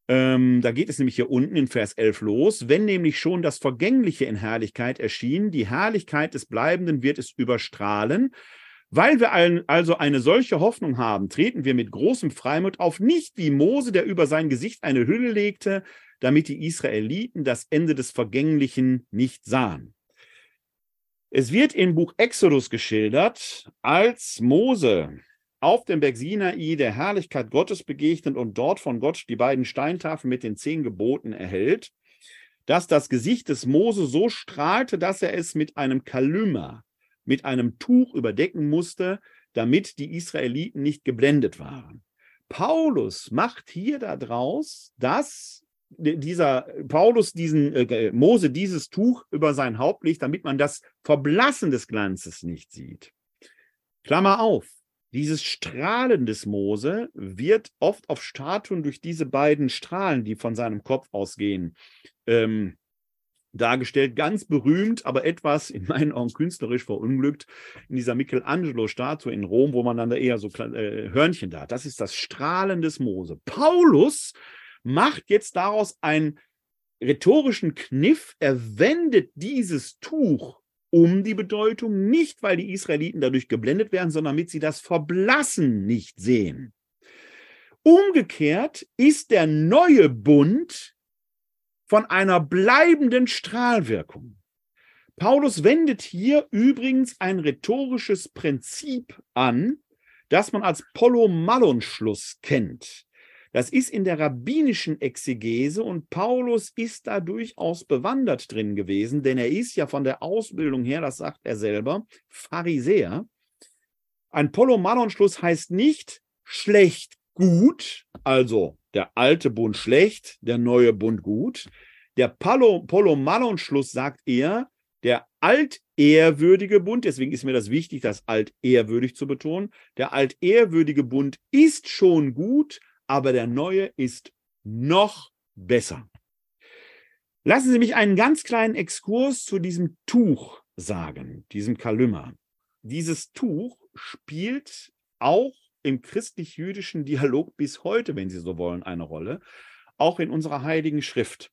ähm, da geht es nämlich hier unten in Vers 11 los. Wenn nämlich schon das Vergängliche in Herrlichkeit erschien, die Herrlichkeit des Bleibenden wird es überstrahlen. Weil wir also eine solche Hoffnung haben, treten wir mit großem Freimut auf, nicht wie Mose, der über sein Gesicht eine Hülle legte, damit die Israeliten das Ende des Vergänglichen nicht sahen. Es wird im Buch Exodus geschildert, als Mose auf dem Berg Sinai der Herrlichkeit Gottes begegnet und dort von Gott die beiden Steintafeln mit den zehn Geboten erhält, dass das Gesicht des Mose so strahlte, dass er es mit einem Kalümer, mit einem Tuch überdecken musste, damit die Israeliten nicht geblendet waren. Paulus macht hier daraus, dass dieser Paulus diesen äh, Mose dieses Tuch über sein Haupt legt, damit man das Verblassen des Glanzes nicht sieht. Klammer auf. Dieses Strahlen des Mose wird oft auf Statuen durch diese beiden Strahlen, die von seinem Kopf ausgehen, ähm, dargestellt. Ganz berühmt, aber etwas in meinen Augen künstlerisch verunglückt in dieser Michelangelo-Statue in Rom, wo man dann da eher so äh, Hörnchen da hat. Das ist das Strahlen des Mose. Paulus macht jetzt daraus einen rhetorischen Kniff. Er wendet dieses Tuch um die Bedeutung, nicht weil die Israeliten dadurch geblendet werden, sondern damit sie das Verblassen nicht sehen. Umgekehrt ist der neue Bund von einer bleibenden Strahlwirkung. Paulus wendet hier übrigens ein rhetorisches Prinzip an, das man als Polomallon-Schluss kennt. Das ist in der rabbinischen Exegese und Paulus ist da durchaus bewandert drin gewesen, denn er ist ja von der Ausbildung her, das sagt er selber, Pharisäer. Ein Polomalon-Schluss heißt nicht schlecht gut, also der alte Bund schlecht, der neue Bund gut. Der Polomalon-Schluss sagt eher, der altehrwürdige Bund, deswegen ist mir das wichtig, das altehrwürdig zu betonen, der altehrwürdige Bund ist schon gut, aber der neue ist noch besser. Lassen Sie mich einen ganz kleinen Exkurs zu diesem Tuch sagen, diesem Kalümmer. Dieses Tuch spielt auch im christlich-jüdischen Dialog bis heute, wenn Sie so wollen, eine Rolle, auch in unserer heiligen Schrift.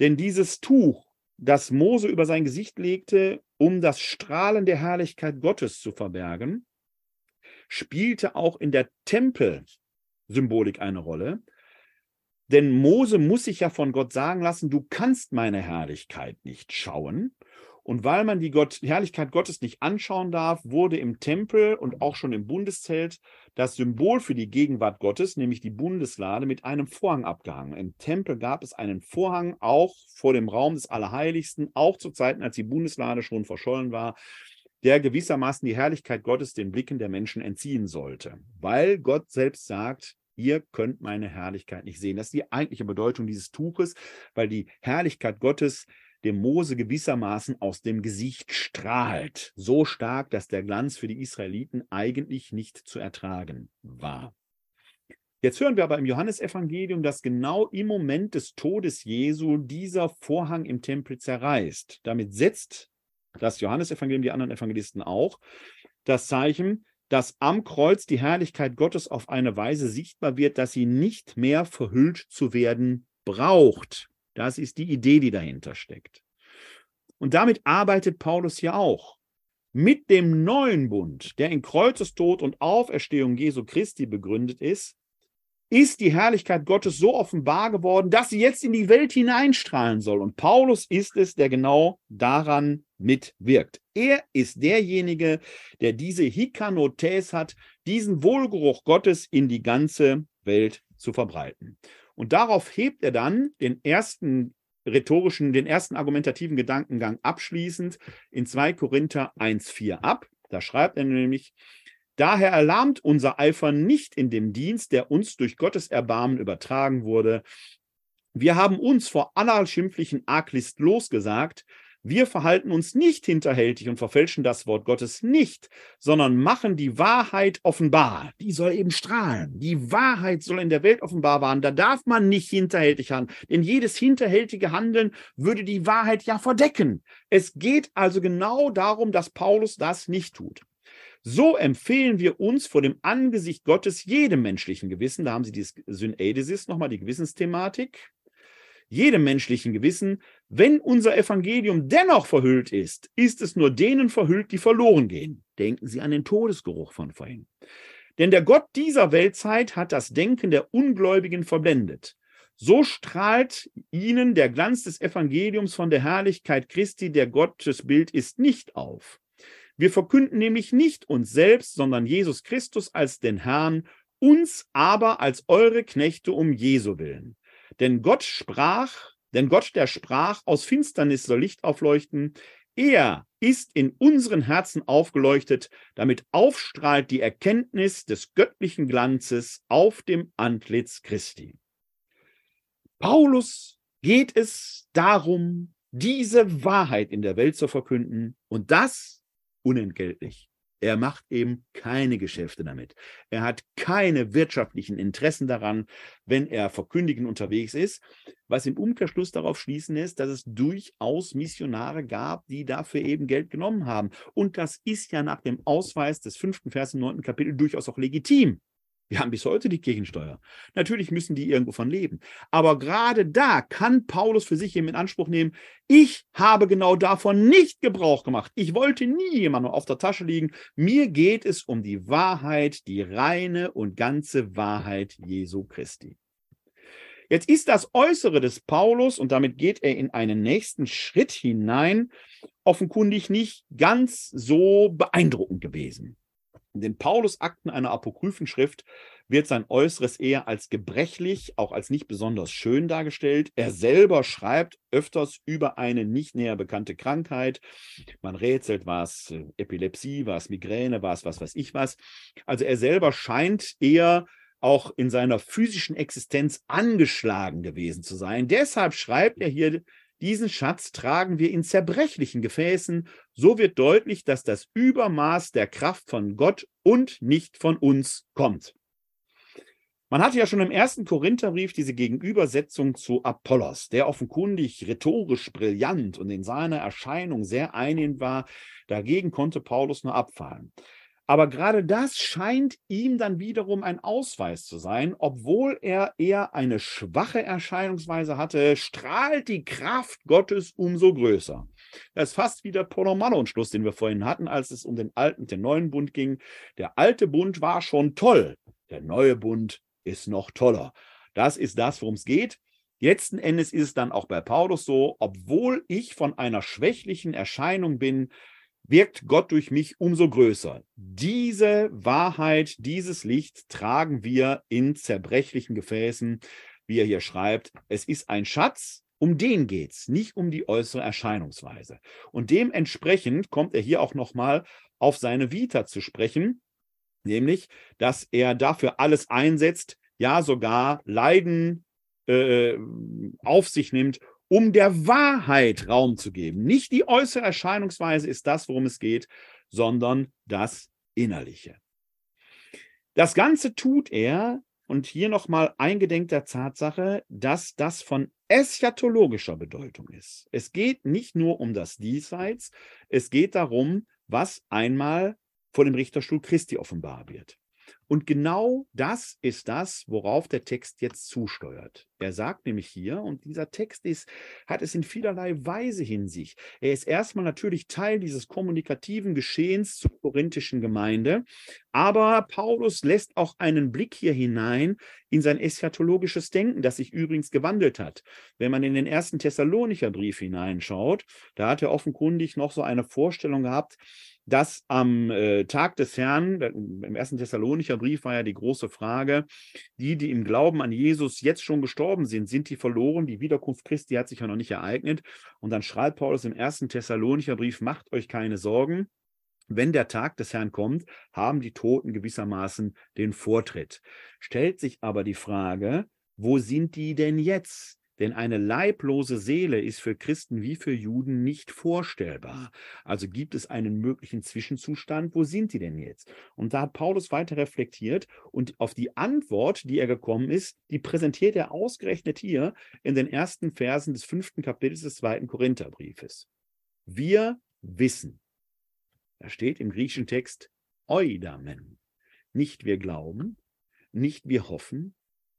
Denn dieses Tuch, das Mose über sein Gesicht legte, um das Strahlen der Herrlichkeit Gottes zu verbergen, spielte auch in der Tempel Symbolik eine Rolle. Denn Mose muss sich ja von Gott sagen lassen, du kannst meine Herrlichkeit nicht schauen. Und weil man die Gott, Herrlichkeit Gottes nicht anschauen darf, wurde im Tempel und auch schon im Bundeszelt das Symbol für die Gegenwart Gottes, nämlich die Bundeslade, mit einem Vorhang abgehangen. Im Tempel gab es einen Vorhang auch vor dem Raum des Allerheiligsten, auch zu Zeiten, als die Bundeslade schon verschollen war der gewissermaßen die Herrlichkeit Gottes den Blicken der Menschen entziehen sollte, weil Gott selbst sagt, ihr könnt meine Herrlichkeit nicht sehen. Das ist die eigentliche Bedeutung dieses Tuches, weil die Herrlichkeit Gottes dem Mose gewissermaßen aus dem Gesicht strahlt, so stark, dass der Glanz für die Israeliten eigentlich nicht zu ertragen war. Jetzt hören wir aber im Johannesevangelium, dass genau im Moment des Todes Jesu dieser Vorhang im Tempel zerreißt. Damit setzt das Johannesevangelium, die anderen Evangelisten auch, das Zeichen, dass am Kreuz die Herrlichkeit Gottes auf eine Weise sichtbar wird, dass sie nicht mehr verhüllt zu werden braucht. Das ist die Idee, die dahinter steckt. Und damit arbeitet Paulus ja auch. Mit dem neuen Bund, der in Kreuzestod und Auferstehung Jesu Christi begründet ist, ist die Herrlichkeit Gottes so offenbar geworden, dass sie jetzt in die Welt hineinstrahlen soll. Und Paulus ist es, der genau daran mitwirkt. Er ist derjenige, der diese Hikanotes hat, diesen Wohlgeruch Gottes in die ganze Welt zu verbreiten. Und darauf hebt er dann den ersten rhetorischen, den ersten argumentativen Gedankengang abschließend in 2 Korinther 1,4 ab. Da schreibt er nämlich, Daher erlahmt unser Eifer nicht in dem Dienst, der uns durch Gottes Erbarmen übertragen wurde. Wir haben uns vor aller schimpflichen Arglist losgesagt, wir verhalten uns nicht hinterhältig und verfälschen das Wort Gottes nicht, sondern machen die Wahrheit offenbar. Die soll eben strahlen. Die Wahrheit soll in der Welt offenbar werden. Da darf man nicht hinterhältig handeln, denn jedes hinterhältige Handeln würde die Wahrheit ja verdecken. Es geht also genau darum, dass Paulus das nicht tut. So empfehlen wir uns vor dem Angesicht Gottes jedem menschlichen Gewissen, da haben Sie dieses Syneidesis nochmal, die Gewissensthematik, jedem menschlichen Gewissen, wenn unser Evangelium dennoch verhüllt ist, ist es nur denen verhüllt, die verloren gehen. Denken Sie an den Todesgeruch von vorhin. Denn der Gott dieser Weltzeit hat das Denken der Ungläubigen verblendet. So strahlt ihnen der Glanz des Evangeliums von der Herrlichkeit Christi, der Gottesbild ist, nicht auf. Wir verkünden nämlich nicht uns selbst, sondern Jesus Christus als den Herrn, uns aber als eure Knechte um Jesu willen. Denn Gott sprach, denn Gott, der sprach, aus Finsternis soll Licht aufleuchten, er ist in unseren Herzen aufgeleuchtet, damit aufstrahlt die Erkenntnis des göttlichen Glanzes auf dem Antlitz Christi. Paulus geht es darum, diese Wahrheit in der Welt zu verkünden und das unentgeltlich. Er macht eben keine Geschäfte damit. Er hat keine wirtschaftlichen Interessen daran, wenn er verkündigen unterwegs ist, was im Umkehrschluss darauf schließen ist, dass es durchaus Missionare gab, die dafür eben Geld genommen haben. Und das ist ja nach dem Ausweis des fünften Vers im neunten Kapitel durchaus auch legitim. Wir haben bis heute die Kirchensteuer. Natürlich müssen die irgendwo von leben. Aber gerade da kann Paulus für sich eben in Anspruch nehmen, ich habe genau davon nicht Gebrauch gemacht. Ich wollte nie jemandem auf der Tasche liegen. Mir geht es um die Wahrheit, die reine und ganze Wahrheit Jesu Christi. Jetzt ist das Äußere des Paulus, und damit geht er in einen nächsten Schritt hinein, offenkundig nicht ganz so beeindruckend gewesen. In den Paulus-Akten einer Apokryphenschrift wird sein Äußeres eher als gebrechlich, auch als nicht besonders schön dargestellt. Er selber schreibt öfters über eine nicht näher bekannte Krankheit. Man rätselt, war es äh, Epilepsie, war es Migräne, war es was weiß ich was. Also er selber scheint eher auch in seiner physischen Existenz angeschlagen gewesen zu sein. Deshalb schreibt er hier diesen Schatz tragen wir in zerbrechlichen Gefäßen. So wird deutlich, dass das Übermaß der Kraft von Gott und nicht von uns kommt. Man hatte ja schon im ersten Korintherbrief diese Gegenübersetzung zu Apollos, der offenkundig rhetorisch brillant und in seiner Erscheinung sehr einnehmend war. Dagegen konnte Paulus nur abfallen. Aber gerade das scheint ihm dann wiederum ein Ausweis zu sein. Obwohl er eher eine schwache Erscheinungsweise hatte, strahlt die Kraft Gottes umso größer. Das ist fast wie der Ponomanon-Schluss, den wir vorhin hatten, als es um den alten und den neuen Bund ging. Der alte Bund war schon toll, der neue Bund ist noch toller. Das ist das, worum es geht. Letzten Endes ist es dann auch bei Paulus so, obwohl ich von einer schwächlichen Erscheinung bin, wirkt Gott durch mich umso größer. Diese Wahrheit, dieses Licht tragen wir in zerbrechlichen Gefäßen, wie er hier schreibt. Es ist ein Schatz, um den geht es, nicht um die äußere Erscheinungsweise. Und dementsprechend kommt er hier auch nochmal auf seine Vita zu sprechen, nämlich, dass er dafür alles einsetzt, ja sogar Leiden äh, auf sich nimmt, um der Wahrheit Raum zu geben. Nicht die äußere Erscheinungsweise ist das, worum es geht, sondern das Innerliche. Das Ganze tut er, und hier nochmal eingedenk der Tatsache, dass das von eschatologischer Bedeutung ist. Es geht nicht nur um das Diesseits, es geht darum, was einmal vor dem Richterstuhl Christi offenbar wird. Und genau das ist das, worauf der Text jetzt zusteuert. Er sagt nämlich hier, und dieser Text ist, hat es in vielerlei Weise in sich. Er ist erstmal natürlich Teil dieses kommunikativen Geschehens zur korinthischen Gemeinde, aber Paulus lässt auch einen Blick hier hinein in sein eschatologisches Denken, das sich übrigens gewandelt hat. Wenn man in den ersten Thessalonicher Brief hineinschaut, da hat er offenkundig noch so eine Vorstellung gehabt, dass am äh, Tag des Herrn, im ersten Thessalonicher Brief war ja die große Frage, die, die im Glauben an Jesus jetzt schon gestorben sind, sind die verloren? Die Wiederkunft Christi hat sich ja noch nicht ereignet. Und dann schreibt Paulus im ersten Thessalonicher Brief, macht euch keine Sorgen. Wenn der Tag des Herrn kommt, haben die Toten gewissermaßen den Vortritt. Stellt sich aber die Frage, wo sind die denn jetzt? Denn eine leiblose Seele ist für Christen wie für Juden nicht vorstellbar. Also gibt es einen möglichen Zwischenzustand. Wo sind die denn jetzt? Und da hat Paulus weiter reflektiert und auf die Antwort, die er gekommen ist, die präsentiert er ausgerechnet hier in den ersten Versen des fünften Kapitels des zweiten Korintherbriefes. Wir wissen. Da steht im griechischen Text Eudamen. Nicht wir glauben, nicht wir hoffen,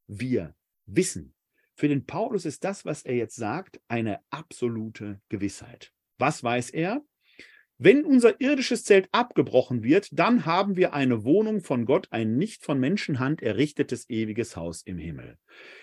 wir wissen. Für den Paulus ist das, was er jetzt sagt, eine absolute Gewissheit. Was weiß er? Wenn unser irdisches Zelt abgebrochen wird, dann haben wir eine Wohnung von Gott, ein nicht von Menschenhand errichtetes ewiges Haus im Himmel.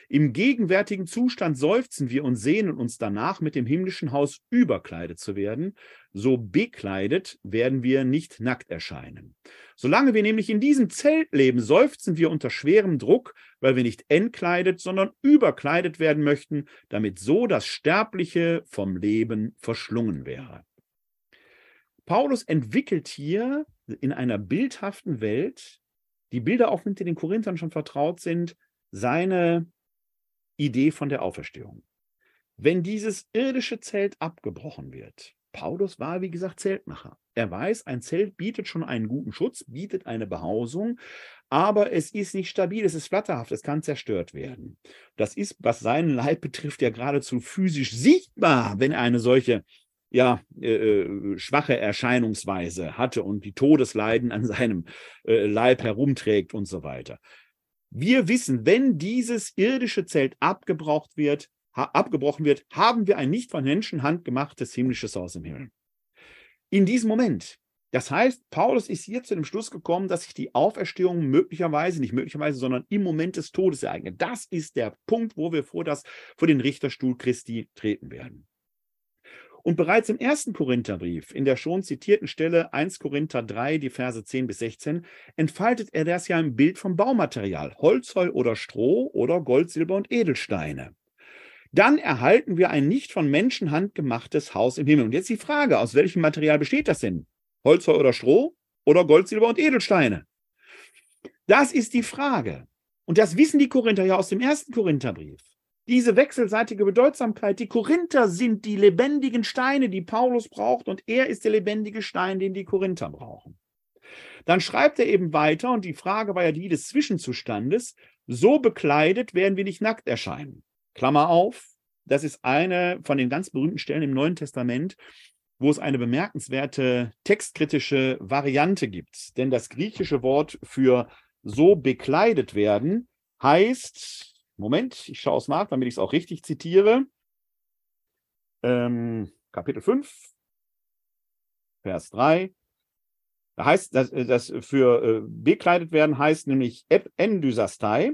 Im gegenwärtigen Zustand seufzen wir und sehnen uns danach, mit dem himmlischen Haus überkleidet zu werden. So bekleidet werden wir nicht nackt erscheinen. Solange wir nämlich in diesem Zelt leben, seufzen wir unter schwerem Druck, weil wir nicht entkleidet, sondern überkleidet werden möchten, damit so das Sterbliche vom Leben verschlungen wäre. Paulus entwickelt hier in einer bildhaften Welt, die Bilder auch mit den Korinthern schon vertraut sind, seine Idee von der Auferstehung. Wenn dieses irdische Zelt abgebrochen wird, Paulus war, wie gesagt, Zeltmacher. Er weiß, ein Zelt bietet schon einen guten Schutz, bietet eine Behausung, aber es ist nicht stabil, es ist flatterhaft, es kann zerstört werden. Das ist, was seinen Leib betrifft, ja geradezu physisch sichtbar, wenn er eine solche ja, äh, äh, schwache Erscheinungsweise hatte und die Todesleiden an seinem äh, Leib herumträgt und so weiter. Wir wissen, wenn dieses irdische Zelt abgebraucht wird, abgebrochen wird, haben wir ein nicht von Menschenhand gemachtes himmlisches Haus im Himmel. In diesem Moment, das heißt, Paulus ist hier zu dem Schluss gekommen, dass sich die Auferstehung möglicherweise, nicht möglicherweise, sondern im Moment des Todes ereignet. Das ist der Punkt, wo wir vor, das, vor den Richterstuhl Christi treten werden. Und bereits im ersten Korintherbrief, in der schon zitierten Stelle 1 Korinther 3, die Verse 10 bis 16, entfaltet er das ja im Bild vom Baumaterial, Holzheu oder Stroh oder Gold, Silber und Edelsteine. Dann erhalten wir ein nicht von Menschenhand gemachtes Haus im Himmel. Und jetzt die Frage, aus welchem Material besteht das denn? Holzheu oder Stroh oder Gold, Silber und Edelsteine? Das ist die Frage. Und das wissen die Korinther ja aus dem ersten Korintherbrief diese wechselseitige Bedeutsamkeit. Die Korinther sind die lebendigen Steine, die Paulus braucht, und er ist der lebendige Stein, den die Korinther brauchen. Dann schreibt er eben weiter, und die Frage war ja die des Zwischenzustandes, so bekleidet werden wir nicht nackt erscheinen. Klammer auf, das ist eine von den ganz berühmten Stellen im Neuen Testament, wo es eine bemerkenswerte textkritische Variante gibt. Denn das griechische Wort für so bekleidet werden heißt, Moment, ich schaue es nach, damit ich es auch richtig zitiere. Ähm, Kapitel 5, Vers 3. Da heißt, dass das für äh, bekleidet werden heißt nämlich endysastai.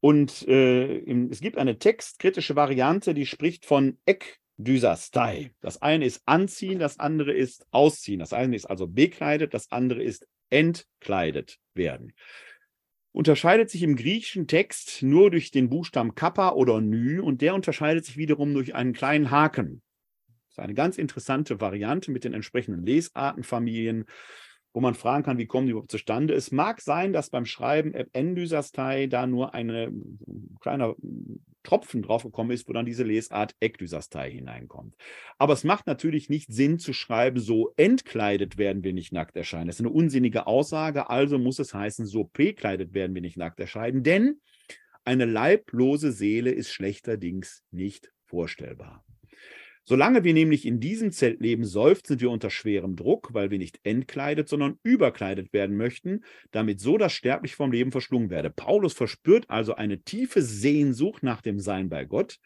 Und äh, es gibt eine textkritische Variante, die spricht von ekdysastai. Das eine ist anziehen, das andere ist ausziehen. Das eine ist also bekleidet, das andere ist entkleidet werden unterscheidet sich im griechischen Text nur durch den Buchstaben Kappa oder Ny und der unterscheidet sich wiederum durch einen kleinen Haken. Das ist eine ganz interessante Variante mit den entsprechenden Lesartenfamilien wo man fragen kann, wie kommen die überhaupt zustande. Es mag sein, dass beim Schreiben Endysastei da nur ein kleiner Tropfen draufgekommen ist, wo dann diese Lesart Ekdysastei hineinkommt. Aber es macht natürlich nicht Sinn zu schreiben, so entkleidet werden wir nicht nackt erscheinen. Das ist eine unsinnige Aussage, also muss es heißen, so bekleidet werden wir nicht nackt erscheinen, denn eine leiblose Seele ist schlechterdings nicht vorstellbar. Solange wir nämlich in diesem Zelt leben, seufzen wir unter schwerem Druck, weil wir nicht entkleidet, sondern überkleidet werden möchten, damit so das Sterbliche vom Leben verschlungen werde. Paulus verspürt also eine tiefe Sehnsucht nach dem Sein bei Gott,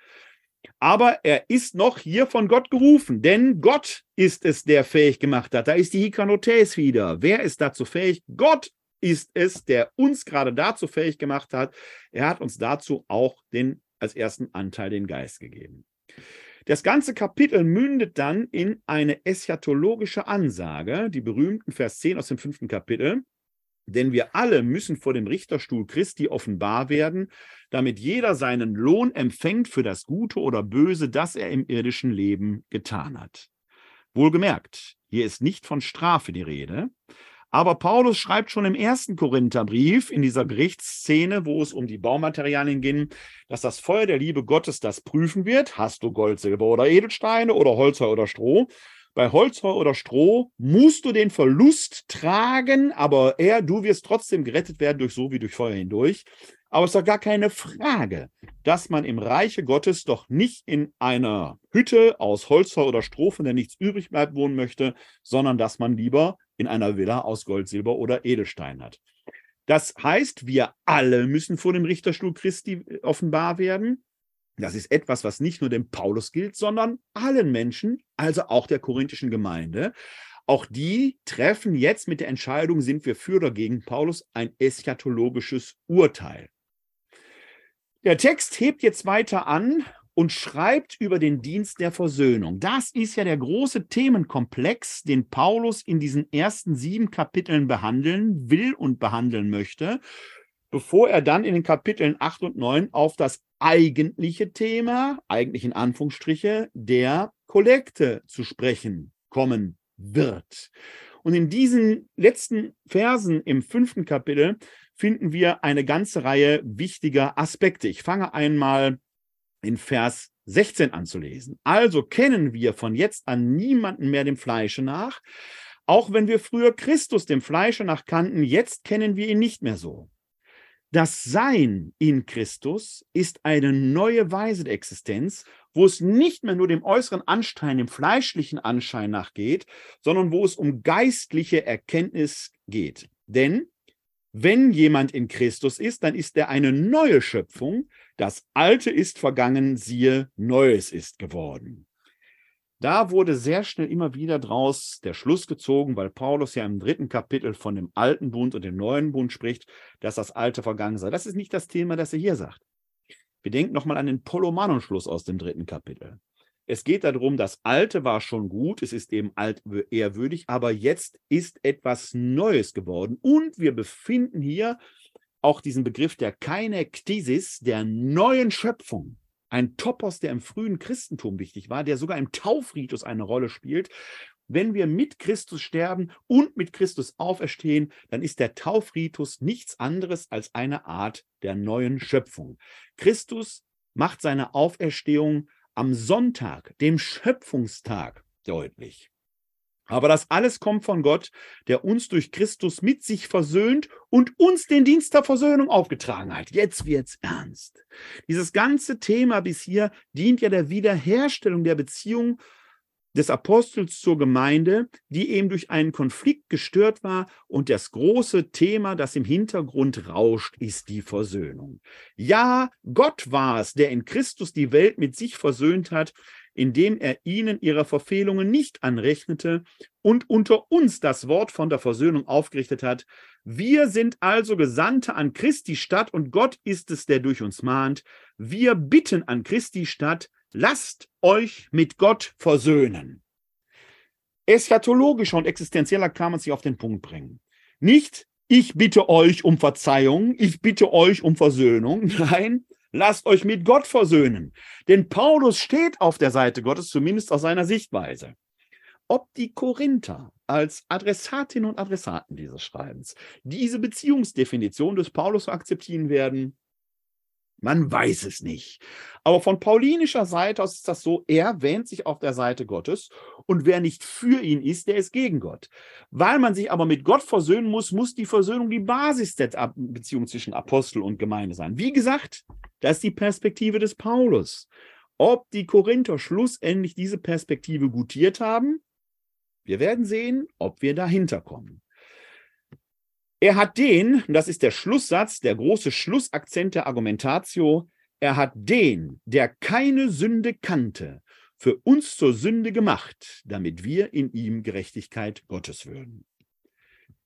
aber er ist noch hier von Gott gerufen, denn Gott ist es, der fähig gemacht hat. Da ist die Hikanotes wieder. Wer ist dazu fähig? Gott ist es, der uns gerade dazu fähig gemacht hat. Er hat uns dazu auch den, als ersten Anteil den Geist gegeben. Das ganze Kapitel mündet dann in eine eschatologische Ansage, die berühmten Vers 10 aus dem fünften Kapitel. Denn wir alle müssen vor dem Richterstuhl Christi offenbar werden, damit jeder seinen Lohn empfängt für das Gute oder Böse, das er im irdischen Leben getan hat. Wohlgemerkt, hier ist nicht von Strafe die Rede, aber Paulus schreibt schon im ersten Korintherbrief in dieser Gerichtsszene, wo es um die Baumaterialien ging, dass das Feuer der Liebe Gottes das prüfen wird. Hast du Gold, Silber oder Edelsteine oder Holzheu oder Stroh? Bei Holzheu oder Stroh musst du den Verlust tragen, aber er, du wirst trotzdem gerettet werden durch so wie durch Feuer hindurch. Aber es ist doch gar keine Frage, dass man im Reiche Gottes doch nicht in einer Hütte aus Holzheu oder Stroh, von der nichts übrig bleibt, wohnen möchte, sondern dass man lieber in einer Villa aus Gold, Silber oder Edelstein hat. Das heißt, wir alle müssen vor dem Richterstuhl Christi äh, offenbar werden. Das ist etwas, was nicht nur dem Paulus gilt, sondern allen Menschen, also auch der korinthischen Gemeinde. Auch die treffen jetzt mit der Entscheidung, sind wir für oder gegen Paulus, ein eschatologisches Urteil. Der Text hebt jetzt weiter an und schreibt über den Dienst der Versöhnung. Das ist ja der große Themenkomplex, den Paulus in diesen ersten sieben Kapiteln behandeln will und behandeln möchte, bevor er dann in den Kapiteln 8 und 9 auf das eigentliche Thema, eigentlich in Anführungsstriche, der Kollekte zu sprechen kommen wird. Und in diesen letzten Versen im fünften Kapitel finden wir eine ganze Reihe wichtiger Aspekte. Ich fange einmal in Vers 16 anzulesen. Also kennen wir von jetzt an niemanden mehr dem Fleische nach. Auch wenn wir früher Christus dem Fleische nach kannten, jetzt kennen wir ihn nicht mehr so. Das Sein in Christus ist eine neue Weise der Existenz, wo es nicht mehr nur dem äußeren Anschein, dem fleischlichen Anschein nachgeht, sondern wo es um geistliche Erkenntnis geht. Denn wenn jemand in Christus ist, dann ist er eine neue Schöpfung. Das Alte ist vergangen, siehe, Neues ist geworden. Da wurde sehr schnell immer wieder draus der Schluss gezogen, weil Paulus ja im dritten Kapitel von dem alten Bund und dem neuen Bund spricht, dass das Alte vergangen sei. Das ist nicht das Thema, das er hier sagt. Wir denken nochmal an den Polomanon-Schluss aus dem dritten Kapitel. Es geht darum, das Alte war schon gut, es ist eben alt ehrwürdig, aber jetzt ist etwas Neues geworden. Und wir befinden hier auch diesen Begriff der Kainektisis, der neuen Schöpfung. Ein Topos, der im frühen Christentum wichtig war, der sogar im Taufritus eine Rolle spielt. Wenn wir mit Christus sterben und mit Christus auferstehen, dann ist der Taufritus nichts anderes als eine Art der neuen Schöpfung. Christus macht seine Auferstehung am Sonntag, dem Schöpfungstag, deutlich. Aber das alles kommt von Gott, der uns durch Christus mit sich versöhnt und uns den Dienst der Versöhnung aufgetragen hat. Jetzt wird's ernst. Dieses ganze Thema bis hier dient ja der Wiederherstellung der Beziehung des Apostels zur Gemeinde, die eben durch einen Konflikt gestört war. Und das große Thema, das im Hintergrund rauscht, ist die Versöhnung. Ja, Gott war es, der in Christus die Welt mit sich versöhnt hat, indem er ihnen ihre Verfehlungen nicht anrechnete und unter uns das Wort von der Versöhnung aufgerichtet hat. Wir sind also Gesandte an Christi Stadt und Gott ist es, der durch uns mahnt. Wir bitten an Christi Stadt, Lasst euch mit Gott versöhnen. Eschatologischer und existenzieller kann man sich auf den Punkt bringen. Nicht, ich bitte euch um Verzeihung, ich bitte euch um Versöhnung. Nein, lasst euch mit Gott versöhnen. Denn Paulus steht auf der Seite Gottes, zumindest aus seiner Sichtweise. Ob die Korinther als Adressatinnen und Adressaten dieses Schreibens diese Beziehungsdefinition des Paulus akzeptieren werden, man weiß es nicht. Aber von paulinischer Seite aus ist das so, er wähnt sich auf der Seite Gottes und wer nicht für ihn ist, der ist gegen Gott. Weil man sich aber mit Gott versöhnen muss, muss die Versöhnung die Basis der Beziehung zwischen Apostel und Gemeinde sein. Wie gesagt, das ist die Perspektive des Paulus. Ob die Korinther schlussendlich diese Perspektive gutiert haben, wir werden sehen, ob wir dahinter kommen. Er hat den, das ist der Schlusssatz, der große Schlussakzent der Argumentatio, er hat den, der keine Sünde kannte, für uns zur Sünde gemacht, damit wir in ihm Gerechtigkeit Gottes würden.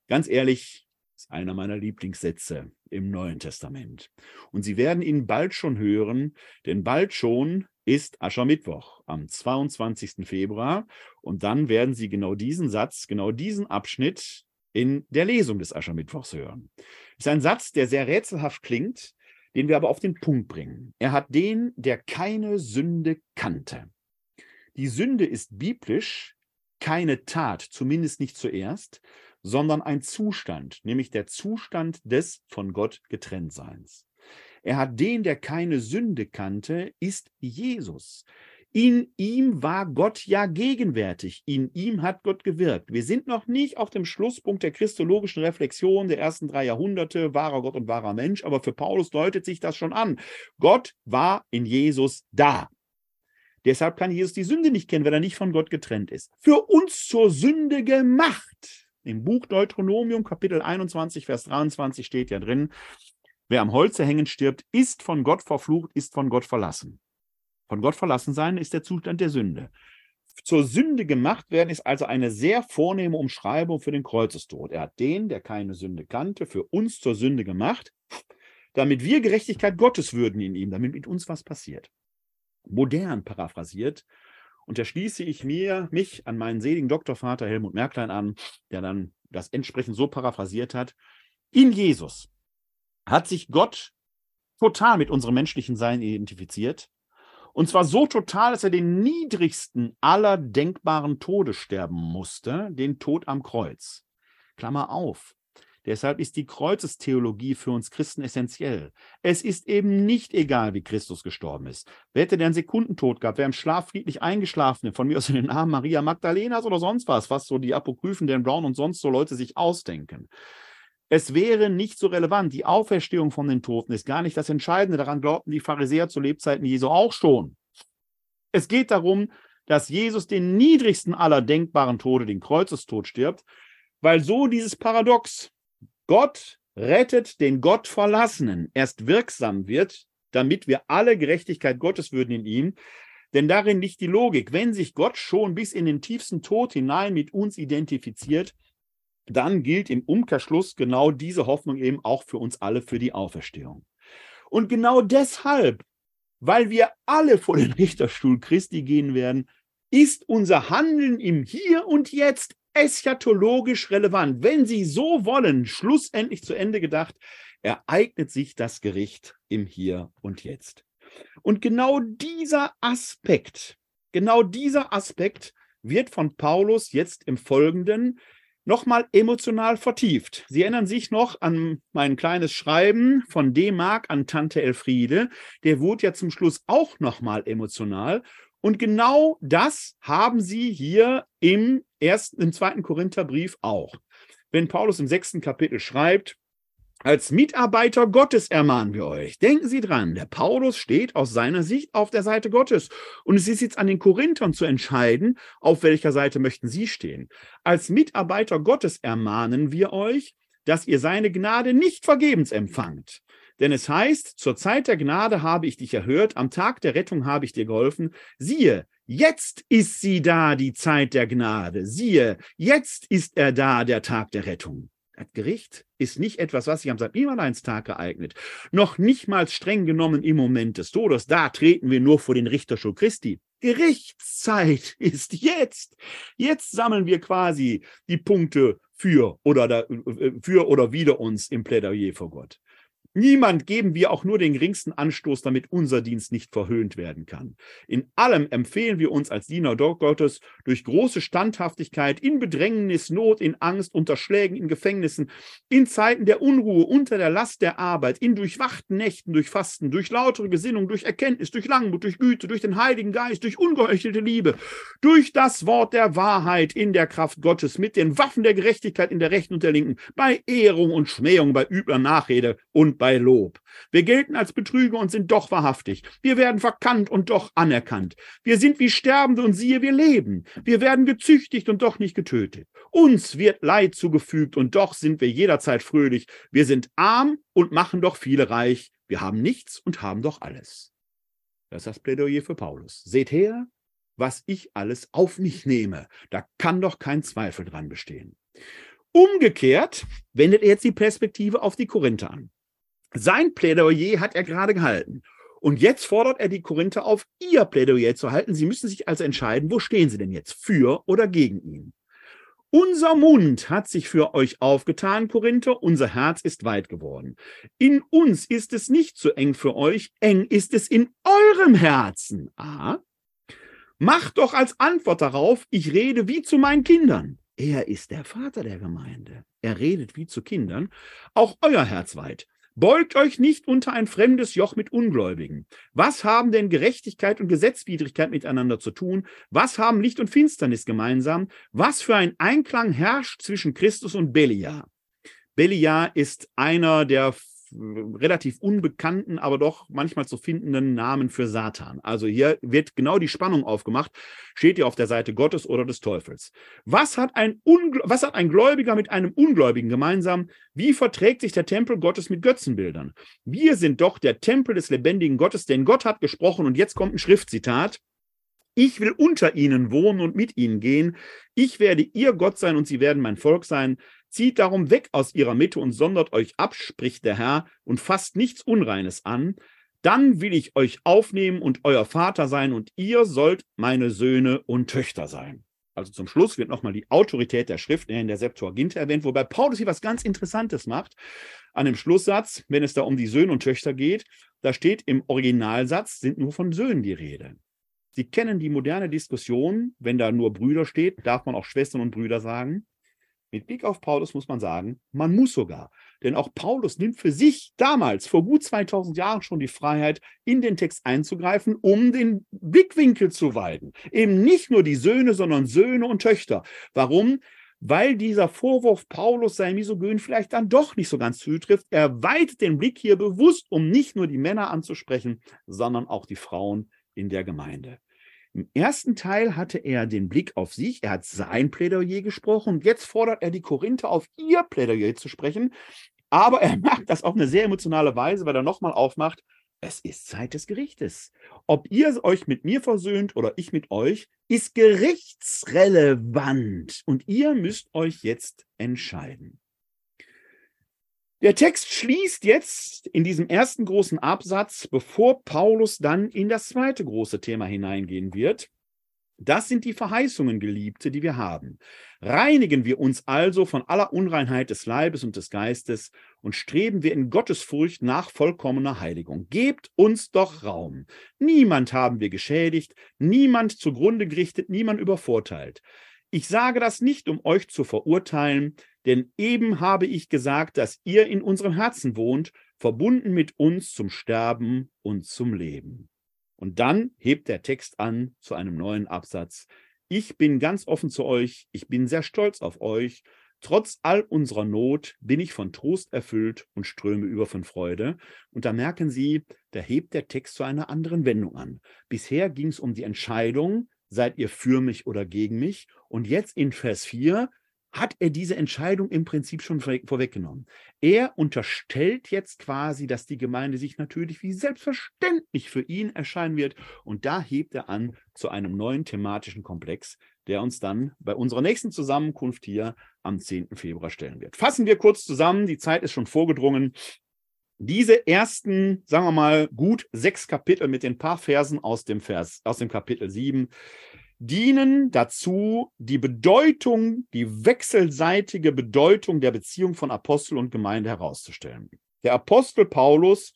Ganz ehrlich, ist einer meiner Lieblingssätze im Neuen Testament. Und Sie werden ihn bald schon hören, denn bald schon ist Aschermittwoch am 22. Februar. Und dann werden Sie genau diesen Satz, genau diesen Abschnitt in der Lesung des Aschermittwochs hören. Das ist ein Satz, der sehr rätselhaft klingt, den wir aber auf den Punkt bringen. Er hat den, der keine Sünde kannte. Die Sünde ist biblisch keine Tat, zumindest nicht zuerst, sondern ein Zustand, nämlich der Zustand des von Gott getrenntseins. Er hat den, der keine Sünde kannte, ist Jesus. In ihm war Gott ja gegenwärtig. In ihm hat Gott gewirkt. Wir sind noch nicht auf dem Schlusspunkt der christologischen Reflexion der ersten drei Jahrhunderte, wahrer Gott und wahrer Mensch, aber für Paulus deutet sich das schon an. Gott war in Jesus da. Deshalb kann Jesus die Sünde nicht kennen, weil er nicht von Gott getrennt ist. Für uns zur Sünde gemacht. Im Buch Deuteronomium, Kapitel 21, Vers 23 steht ja drin, wer am Holze hängen stirbt, ist von Gott verflucht, ist von Gott verlassen. Von Gott verlassen sein ist der Zustand der Sünde. Zur Sünde gemacht werden ist also eine sehr vornehme Umschreibung für den Kreuzestod. Er hat den, der keine Sünde kannte, für uns zur Sünde gemacht, damit wir Gerechtigkeit Gottes würden in ihm, damit mit uns was passiert. Modern paraphrasiert unterschließe ich mir mich an meinen seligen Doktorvater Helmut Merklein an, der dann das entsprechend so paraphrasiert hat. In Jesus hat sich Gott total mit unserem menschlichen Sein identifiziert und zwar so total, dass er den niedrigsten aller denkbaren Tode sterben musste, den Tod am Kreuz. Klammer auf. Deshalb ist die Kreuzestheologie für uns Christen essentiell. Es ist eben nicht egal, wie Christus gestorben ist. Wer hätte denn Sekundentod gehabt? Wer im Schlaf friedlich eingeschlafen von mir aus in den Namen Maria Magdalenas oder sonst was, was so die Apokryphen, Dan Brown und sonst so Leute sich ausdenken. Es wäre nicht so relevant. Die Auferstehung von den Toten ist gar nicht das Entscheidende. Daran glaubten die Pharisäer zu Lebzeiten Jesu auch schon. Es geht darum, dass Jesus den niedrigsten aller denkbaren Tode, den Kreuzestod, stirbt, weil so dieses Paradox, Gott rettet den Gott Verlassenen, erst wirksam wird, damit wir alle Gerechtigkeit Gottes würden in ihm. Denn darin liegt die Logik. Wenn sich Gott schon bis in den tiefsten Tod hinein mit uns identifiziert, dann gilt im Umkehrschluss genau diese Hoffnung eben auch für uns alle für die Auferstehung. Und genau deshalb, weil wir alle vor den Richterstuhl Christi gehen werden, ist unser Handeln im Hier und Jetzt eschatologisch relevant. Wenn Sie so wollen, schlussendlich zu Ende gedacht, ereignet sich das Gericht im Hier und Jetzt. Und genau dieser Aspekt, genau dieser Aspekt wird von Paulus jetzt im Folgenden nochmal emotional vertieft. Sie erinnern sich noch an mein kleines Schreiben von D-Mark an Tante Elfriede. Der wurde ja zum Schluss auch nochmal emotional. Und genau das haben Sie hier im ersten, im zweiten Korintherbrief auch. Wenn Paulus im sechsten Kapitel schreibt, als Mitarbeiter Gottes ermahnen wir euch. Denken Sie dran, der Paulus steht aus seiner Sicht auf der Seite Gottes. Und es ist jetzt an den Korinthern zu entscheiden, auf welcher Seite möchten Sie stehen. Als Mitarbeiter Gottes ermahnen wir euch, dass ihr seine Gnade nicht vergebens empfangt. Denn es heißt, zur Zeit der Gnade habe ich dich erhört, am Tag der Rettung habe ich dir geholfen. Siehe, jetzt ist sie da, die Zeit der Gnade. Siehe, jetzt ist er da, der Tag der Rettung. Das Gericht ist nicht etwas, was sich am St. Nimmerleinstag ereignet. Noch nicht mal streng genommen im Moment des Todes. Da treten wir nur vor den Richterstuhl Christi. Gerichtszeit ist jetzt. Jetzt sammeln wir quasi die Punkte für oder, äh, für oder wider uns im Plädoyer vor Gott. Niemand geben wir auch nur den geringsten Anstoß, damit unser Dienst nicht verhöhnt werden kann. In allem empfehlen wir uns als Diener Gottes durch große Standhaftigkeit in Bedrängnis, Not, in Angst, unter Schlägen, in Gefängnissen, in Zeiten der Unruhe, unter der Last der Arbeit, in durchwachten Nächten, durch Fasten, durch lautere Gesinnung, durch Erkenntnis, durch Langmut, durch Güte, durch den Heiligen Geist, durch ungeheuchelte Liebe, durch das Wort der Wahrheit in der Kraft Gottes, mit den Waffen der Gerechtigkeit in der Rechten und der Linken, bei Ehrung und Schmähung, bei übler Nachrede und bei Lob. Wir gelten als Betrüger und sind doch wahrhaftig. Wir werden verkannt und doch anerkannt. Wir sind wie Sterbende und siehe, wir leben. Wir werden gezüchtigt und doch nicht getötet. Uns wird Leid zugefügt und doch sind wir jederzeit fröhlich. Wir sind arm und machen doch viele reich. Wir haben nichts und haben doch alles. Das ist das Plädoyer für Paulus. Seht her, was ich alles auf mich nehme. Da kann doch kein Zweifel dran bestehen. Umgekehrt wendet er jetzt die Perspektive auf die Korinther an. Sein Plädoyer hat er gerade gehalten. Und jetzt fordert er die Korinther auf, ihr Plädoyer zu halten. Sie müssen sich also entscheiden, wo stehen sie denn jetzt, für oder gegen ihn. Unser Mund hat sich für euch aufgetan, Korinther, unser Herz ist weit geworden. In uns ist es nicht so eng für euch, eng ist es in eurem Herzen. Aha. Macht doch als Antwort darauf, ich rede wie zu meinen Kindern. Er ist der Vater der Gemeinde. Er redet wie zu Kindern. Auch euer Herz weit. Beugt euch nicht unter ein fremdes Joch mit Ungläubigen. Was haben denn Gerechtigkeit und Gesetzwidrigkeit miteinander zu tun? Was haben Licht und Finsternis gemeinsam? Was für ein Einklang herrscht zwischen Christus und Beliar? Beliar ist einer der relativ unbekannten, aber doch manchmal zu findenden Namen für Satan. Also hier wird genau die Spannung aufgemacht. Steht ihr auf der Seite Gottes oder des Teufels? Was hat ein, Ungl was hat ein Gläubiger mit einem Ungläubigen gemeinsam? Wie verträgt sich der Tempel Gottes mit Götzenbildern? Wir sind doch der Tempel des lebendigen Gottes, denn Gott hat gesprochen und jetzt kommt ein Schriftzitat. Ich will unter ihnen wohnen und mit ihnen gehen. Ich werde ihr Gott sein und sie werden mein Volk sein. Zieht darum weg aus ihrer Mitte und sondert euch ab, spricht der Herr, und fasst nichts Unreines an. Dann will ich euch aufnehmen und euer Vater sein, und ihr sollt meine Söhne und Töchter sein. Also zum Schluss wird nochmal die Autorität der Schrift in der Septuaginta erwähnt, wobei Paulus hier was ganz Interessantes macht. An dem Schlusssatz, wenn es da um die Söhne und Töchter geht, da steht im Originalsatz, sind nur von Söhnen die Rede. Sie kennen die moderne Diskussion, wenn da nur Brüder steht, darf man auch Schwestern und Brüder sagen. Mit Blick auf Paulus muss man sagen, man muss sogar. Denn auch Paulus nimmt für sich damals, vor gut 2000 Jahren schon die Freiheit, in den Text einzugreifen, um den Blickwinkel zu weiten. Eben nicht nur die Söhne, sondern Söhne und Töchter. Warum? Weil dieser Vorwurf, Paulus sei misogyn, vielleicht dann doch nicht so ganz zutrifft. Er weitet den Blick hier bewusst, um nicht nur die Männer anzusprechen, sondern auch die Frauen in der Gemeinde. Im ersten Teil hatte er den Blick auf sich, er hat sein Plädoyer gesprochen und jetzt fordert er die Korinther auf, ihr Plädoyer zu sprechen. Aber er macht das auf eine sehr emotionale Weise, weil er nochmal aufmacht, es ist Zeit des Gerichtes. Ob ihr euch mit mir versöhnt oder ich mit euch, ist gerichtsrelevant und ihr müsst euch jetzt entscheiden. Der Text schließt jetzt in diesem ersten großen Absatz, bevor Paulus dann in das zweite große Thema hineingehen wird. Das sind die Verheißungen, Geliebte, die wir haben. Reinigen wir uns also von aller Unreinheit des Leibes und des Geistes und streben wir in Gottesfurcht nach vollkommener Heiligung. Gebt uns doch Raum. Niemand haben wir geschädigt, niemand zugrunde gerichtet, niemand übervorteilt. Ich sage das nicht, um euch zu verurteilen, denn eben habe ich gesagt, dass ihr in unserem Herzen wohnt, verbunden mit uns zum Sterben und zum Leben. Und dann hebt der Text an zu einem neuen Absatz. Ich bin ganz offen zu euch, ich bin sehr stolz auf euch. Trotz all unserer Not bin ich von Trost erfüllt und ströme über von Freude. Und da merken Sie, da hebt der Text zu einer anderen Wendung an. Bisher ging es um die Entscheidung, seid ihr für mich oder gegen mich? Und jetzt in Vers 4 hat er diese Entscheidung im Prinzip schon vorweggenommen. Er unterstellt jetzt quasi, dass die Gemeinde sich natürlich wie selbstverständlich für ihn erscheinen wird. Und da hebt er an zu einem neuen thematischen Komplex, der uns dann bei unserer nächsten Zusammenkunft hier am 10. Februar stellen wird. Fassen wir kurz zusammen, die Zeit ist schon vorgedrungen. Diese ersten, sagen wir mal, gut sechs Kapitel mit den paar Versen aus dem Vers, aus dem Kapitel 7 dienen dazu, die Bedeutung, die wechselseitige Bedeutung der Beziehung von Apostel und Gemeinde herauszustellen. Der Apostel Paulus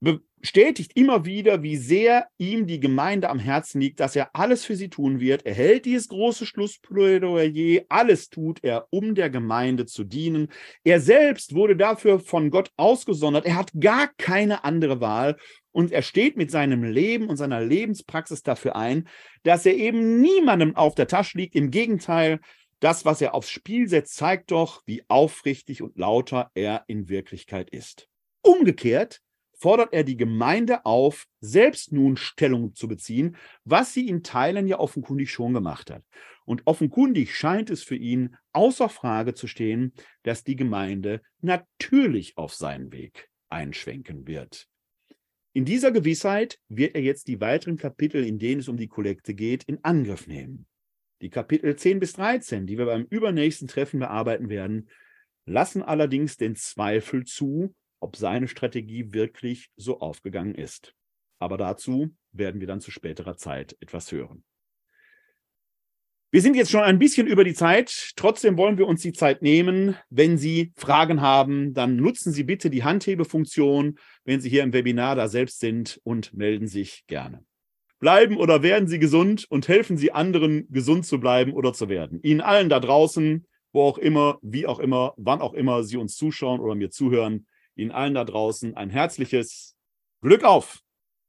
bestätigt immer wieder, wie sehr ihm die Gemeinde am Herzen liegt, dass er alles für sie tun wird. Er hält dieses große Schlussplädoyer, alles tut er, um der Gemeinde zu dienen. Er selbst wurde dafür von Gott ausgesondert. Er hat gar keine andere Wahl und er steht mit seinem Leben und seiner Lebenspraxis dafür ein, dass er eben niemandem auf der Tasche liegt. Im Gegenteil, das, was er aufs Spiel setzt, zeigt doch, wie aufrichtig und lauter er in Wirklichkeit ist. Umgekehrt fordert er die Gemeinde auf, selbst nun Stellung zu beziehen, was sie in Teilen ja offenkundig schon gemacht hat. Und offenkundig scheint es für ihn außer Frage zu stehen, dass die Gemeinde natürlich auf seinen Weg einschwenken wird. In dieser Gewissheit wird er jetzt die weiteren Kapitel, in denen es um die Kollekte geht, in Angriff nehmen. Die Kapitel 10 bis 13, die wir beim übernächsten Treffen bearbeiten werden, lassen allerdings den Zweifel zu, ob seine Strategie wirklich so aufgegangen ist. Aber dazu werden wir dann zu späterer Zeit etwas hören. Wir sind jetzt schon ein bisschen über die Zeit. Trotzdem wollen wir uns die Zeit nehmen. Wenn Sie Fragen haben, dann nutzen Sie bitte die Handhebefunktion, wenn Sie hier im Webinar da selbst sind und melden sich gerne. Bleiben oder werden Sie gesund und helfen Sie anderen, gesund zu bleiben oder zu werden. Ihnen allen da draußen, wo auch immer, wie auch immer, wann auch immer Sie uns zuschauen oder mir zuhören, Ihnen allen da draußen ein herzliches Glück auf!